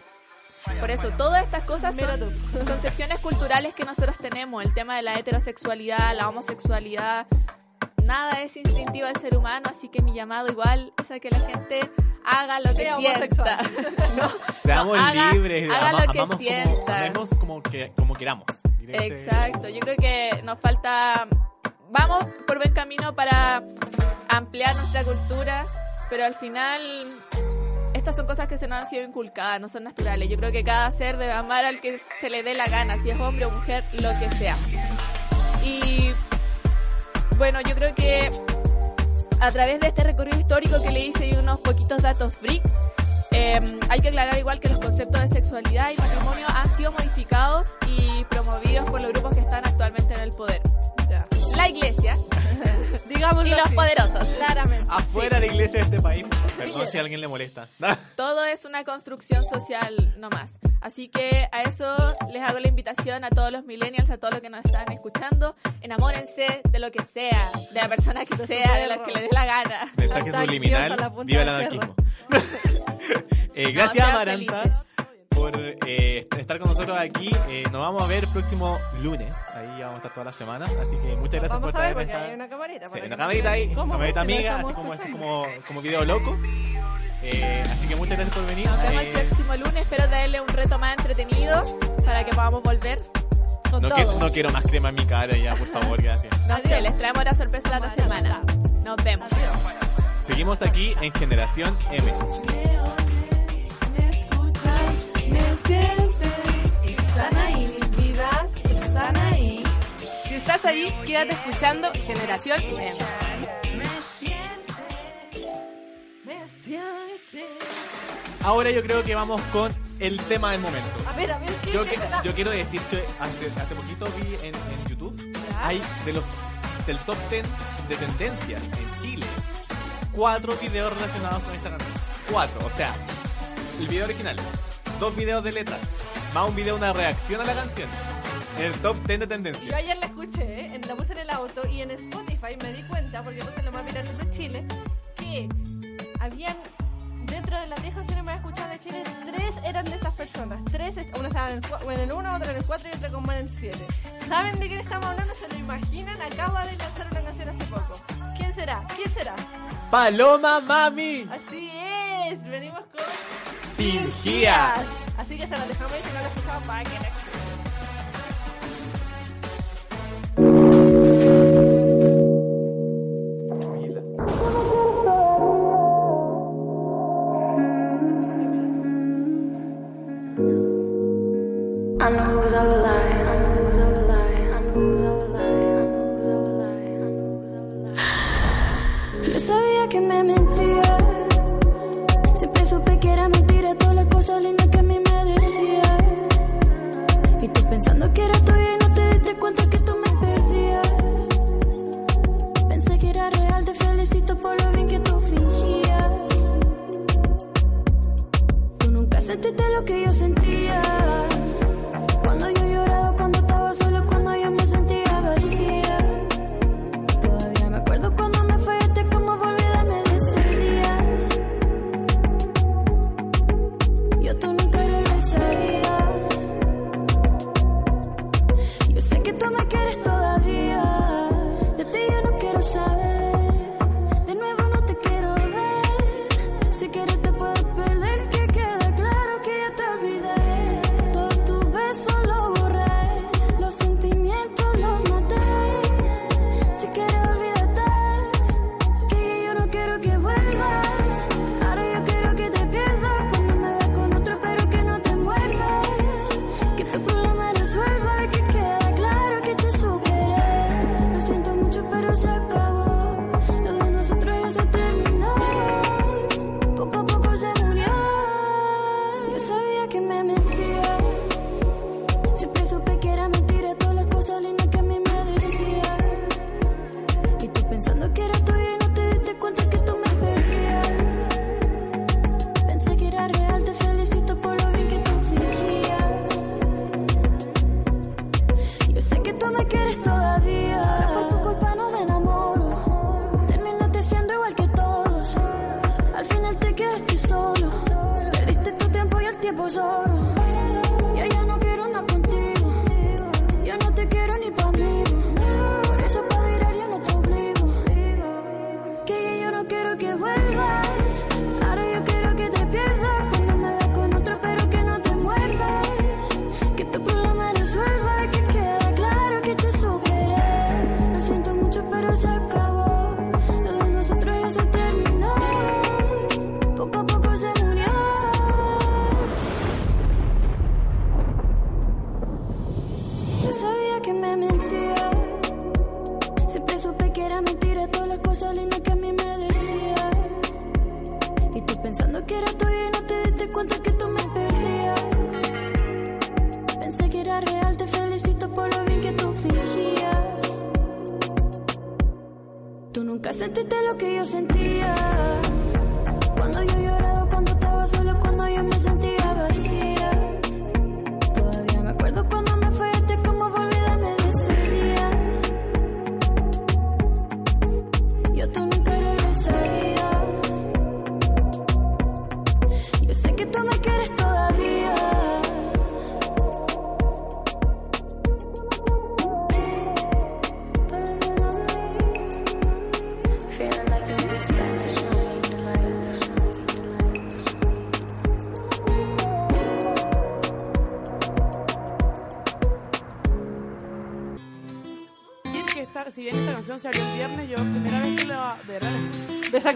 Por eso, todas estas cosas son concepciones culturales que nosotros tenemos. El tema de la heterosexualidad, la homosexualidad, nada es instintivo del ser humano, así que mi llamado igual es a que la gente haga lo que Sea sienta. No, Seamos no, haga- libres, haga ama- lo que sienta. amemos como, que, como queramos. Exacto, yo creo que nos falta, vamos por buen camino para ampliar nuestra cultura, pero al final estas son cosas que se nos han sido inculcadas, no son naturales. Yo creo que cada ser debe amar al que se le dé la gana, si es hombre o mujer, lo que sea. Y bueno, yo creo que a través de este recorrido histórico que le hice y unos poquitos datos freak, eh, hay que aclarar igual que los conceptos de sexualidad y matrimonio han sido Digámoslo y los así. poderosos. Claramente. Afuera de la iglesia de este país. Perdón si a alguien le molesta. Todo es una construcción social nomás. Así que a eso les hago la invitación a todos los millennials, a todos los que nos están escuchando. Enamórense de lo que sea, de la persona que sea, de la que les dé la gana. Mensaje subliminal. Viva el anarquismo. Eh, gracias, sean Amaranta, felices. Por eh, estar con nosotros aquí. Eh, nos vamos a ver el próximo lunes. Ahí vamos a estar todas las semanas. Así que muchas gracias Vamos por a ver estar porque esta- hay una camarita. Sí, una camarita ahí, ¿Cómo camarita amiga, así como, este, como, como video loco. Eh, así que muchas gracias por venir. Nos vemos el Eh, próximo lunes. Espero traerle un reto más entretenido para que podamos volver. Con no, todo. que- no quiero más crema en mi cara ya, por favor, gracias. No sé, les traemos la sorpresa la otra semana. Nos vemos. Seguimos aquí en Generación M. Sientes, están ahí mis vidas, están ahí. Si estás ahí, quédate escuchando Generación M. Ahora yo creo que vamos con el tema del momento. A ver, a ver, ¿qué Yo, que- yo quiero decir que hace, hace poquito vi en, en YouTube, hay de los del top 10 de tendencias en Chile, cuatro videos relacionados con esta canción. Cuatro, o sea, el video original, dos videos de letras, más un video, una reacción a la canción. En el top 10 de Yo tendencias. ayer la escuché, ¿eh? en- la puse en el auto y en Spotify me di cuenta, porque puse lo más viral de Chile, que habían dentro de las 10 canciones más escuchadas de Chile, tres eran de estas personas. Tres, una estaba en el, cua- en el 1, otra en el 4 y otra como en el 7. ¿Saben de quién estamos hablando? ¿Se lo imaginan? Acaba de lanzar una canción hace poco. ¿Quién será? ¿Quién será? Paloma Mami. Así es, venimos con Fingías. Así que se las dejamos ahí, si no la escuchamos para que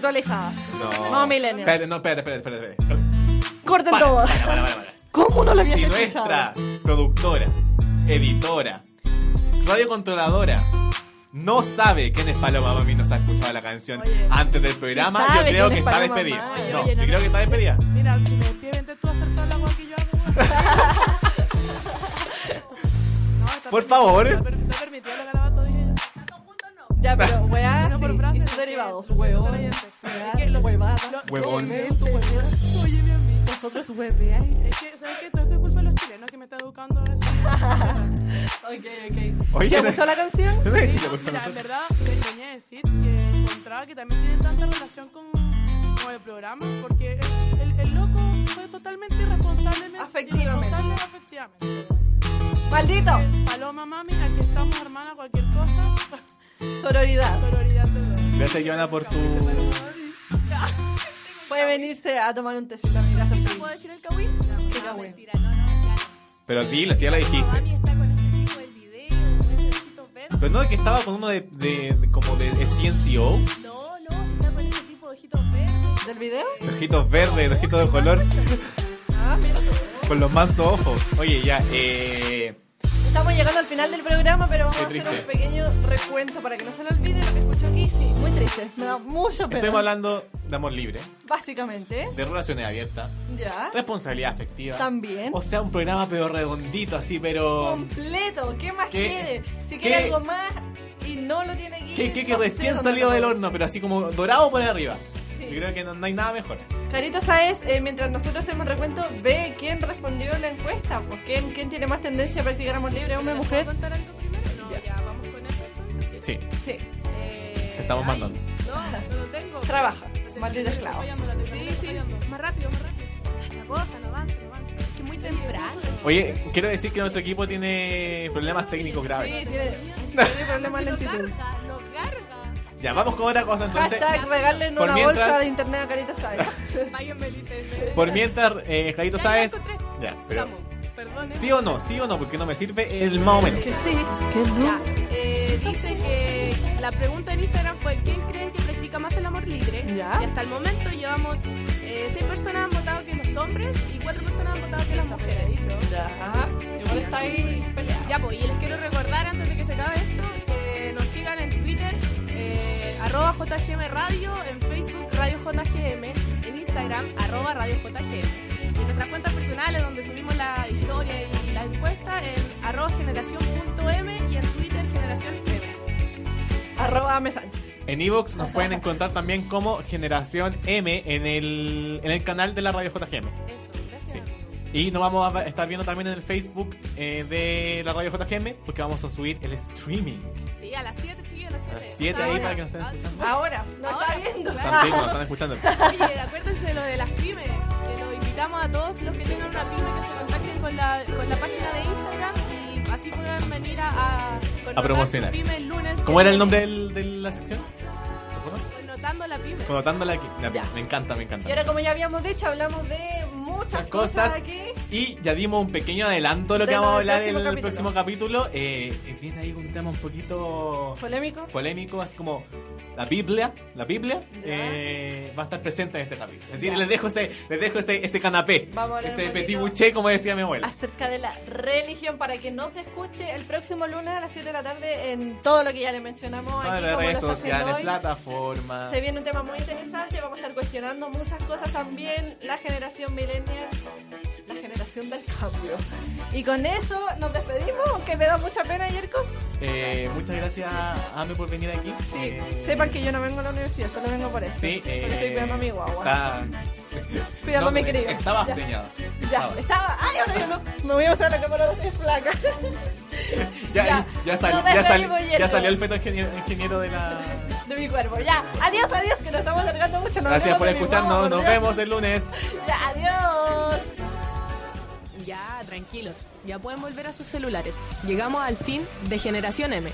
No. No, millennial. Espérate, no, espérate, espérate, espérate. Corten Para, todo. para, para, para, para. ¿Cómo no lo habías Si escuchado? nuestra productora, editora, radiocontroladora no sabe quién es Paloma Mami nos ha escuchado la canción antes del programa, Sí yo sabe creo quién que es está Paloma despedida. Mami. No, Oye, no, yo creo que está despedida. Mira, si me despides, vente tú a hacer toda la agua que yo hago. No, está Por permitido, favor. Está, per- está permitido lo garabato, dije yo. Ya, pero weá, por sí, brazo, y sus derivados. lo siento, Huevón, leyente. Los- huevada. lo- Huevón. Tú, huevón. Oye, mi amigo. Vosotros hueveáis. Es que, ¿sabes qué? Todo esto es culpa de los chilenos que me está educando ahora sí. Ok, ok. Oye, ¿Te gustó la canción? No Sí, culpa a mira, en nosotros. verdad, te venía a decir que encontraba que también tiene tanta relación con, con el programa, porque el, el- el loco fue totalmente irresponsable. Afectivamente. irresponsable afectivamente. ¡Maldito! Paloma, mami, aquí estamos, hermana, cualquier cosa. Sororidad. Sororidad te doy. Gracias, Joana, por tu. Puede venirse a tomar un tecito a mi casa. sí. ¿Puedo decir el kawin? ¿Qué No, kawin? mentira, no, no, ya no. Pero dilo, si ya la dijiste. Mami está con este tipo del video, ese ojito verde. Pero no, que estaba con uno de, de, de- como de, de CNCO, No, no, si está con ese tipo de ojitos verdes. ¿Del video? de ojitos verdes, de ojitos de color, Ah, mira. con los mansos ojos. Oye, ya, eh. Estamos llegando al final del programa, pero vamos Qué a hacer triste. un pequeño recuento para que no se le olvide lo que escuchó aquí. Sí, muy triste. Me da mucha pena. Estamos hablando de amor libre, Básicamente. de relaciones abiertas, Ya. responsabilidad afectiva. También. O sea, un programa pero redondito, así, pero. Completo. ¿Qué más ¿Qué- quiere? Si qué- quiere algo más y no lo tiene aquí. Que, que, que recién salido lo del horno, pero así como dorado por arriba. Yo creo que no, no hay nada mejor. Carito Sáez, eh, mientras nosotros hacemos recuento, ve quién respondió la encuesta. Pues, ¿quién, ¿Quién tiene más tendencia a practicar amor libre, hombre o mujer? ¿Puedo contar algo primero? No, ya, vamos con eso entonces. Sí, Sí. Eh, te estamos ay, mandando. No, no lo tengo. Trabaja, maldito esclavo. Sí, sí, más rápido, más rápido. La cosa, no avanza, no avanza. Es que muy temprano. Oye, quiero decir que nuestro equipo tiene problemas técnicos graves. Sí, tiene, tiene problemas de Lo lentitud. carga, lo carga. Ya, vamos con otra cosa entonces. Hashtag regalen por una mientras- bolsa de internet a Carito Sáez. Por mientras, eh, Jarito Ya, ya. Ya, pero. ¿Sí o no? ¿Sí o no? Porque no me sirve el más o menos. Que sí, que Ya, no. eh, dice que la pregunta en Instagram fue ¿quién creen que practica más el amor libre? Ya. Y hasta el momento llevamos eh, seis personas han votado que los hombres y cuatro personas han votado que las mujeres. Ya. Igual está ahí peleado. Ya, pues, y les quiero recordar antes de que se acabe esto arroba JGM Radio, en Facebook Radio JGM, en Instagram, arroba Radio JGM. Y en nuestras cuentas personales donde subimos la historia y la encuesta en arroba generación.m y en Twitter generación M. Arroba Ame Sánchez. En Evox nos pueden encontrar también como Generación M en el, en el canal de la radio JGM. Eso, gracias. Sí. Y nos vamos a estar viendo también en el Facebook eh, de la radio JGM porque vamos a subir el streaming. Sí, a las 7, chiquillos, a las 7. A las 7 ahí para que nos estén escuchando. Ahora, no está viendo. claro. Están, sí, nos están escuchando. Oye, acuérdense de lo de las pymes, que lo invitamos a todos los que tengan una pyme que se contacten con la, con la página de Instagram y así puedan venir a, a, A promocionar. pyme el lunes. ¿Cómo era el nombre del- de la sección? ¿Se acuerdan? Connotando la pyme. Conotándola aquí. Ya, Ya. Me encanta, me encanta. Y ahora, como ya habíamos dicho, hablamos de muchas cosas. cosas aquí. Y ya dimos un pequeño adelanto de lo que De vamos a hablar en el capítulo. próximo capítulo. Eh, eh, viene ahí un tema un poquito ¿Polémico? polémico, así como la Biblia. La Biblia eh, va a estar presente en este capítulo. Es decir, Ya. les dejo ese, les dejo ese, ese canapé. Vamos a hablar ese petit bouché, como decía mi abuela. acerca de la religión para que no se escuche el próximo lunes a las 7 de la tarde en todo lo que ya le mencionamos aquí redes sociales, plataformas. Se viene un tema muy interesante, vamos a estar cuestionando muchas cosas también, la generación millennial, la generación del cambio. Y con eso nos despedimos, aunque me da mucha pena, Yerko. Eh, muchas gracias, Ame, por venir aquí. Eh, Sepan que yo no vengo a la universidad, solo vengo por eso. Sí, eh, Porque estoy cuidando a mi guagua. Está... Cuidando a mi querido. Estabas Ya. preñada. Ya, Estaba. Ay, ahora yo no. Me voy a mostrar la cámara, no soy flaca. Ya, Ya, ya, sal- ya, sal- ya salió el feto ingeniero, de la... De mi cuerpo. Ya, adiós, adiós, que nos estamos alargando mucho. Nos Gracias por de escucharnos, nos vemos el lunes. Ya, adiós. Ya, tranquilos. Ya pueden volver a sus celulares. Llegamos al fin de Generación M.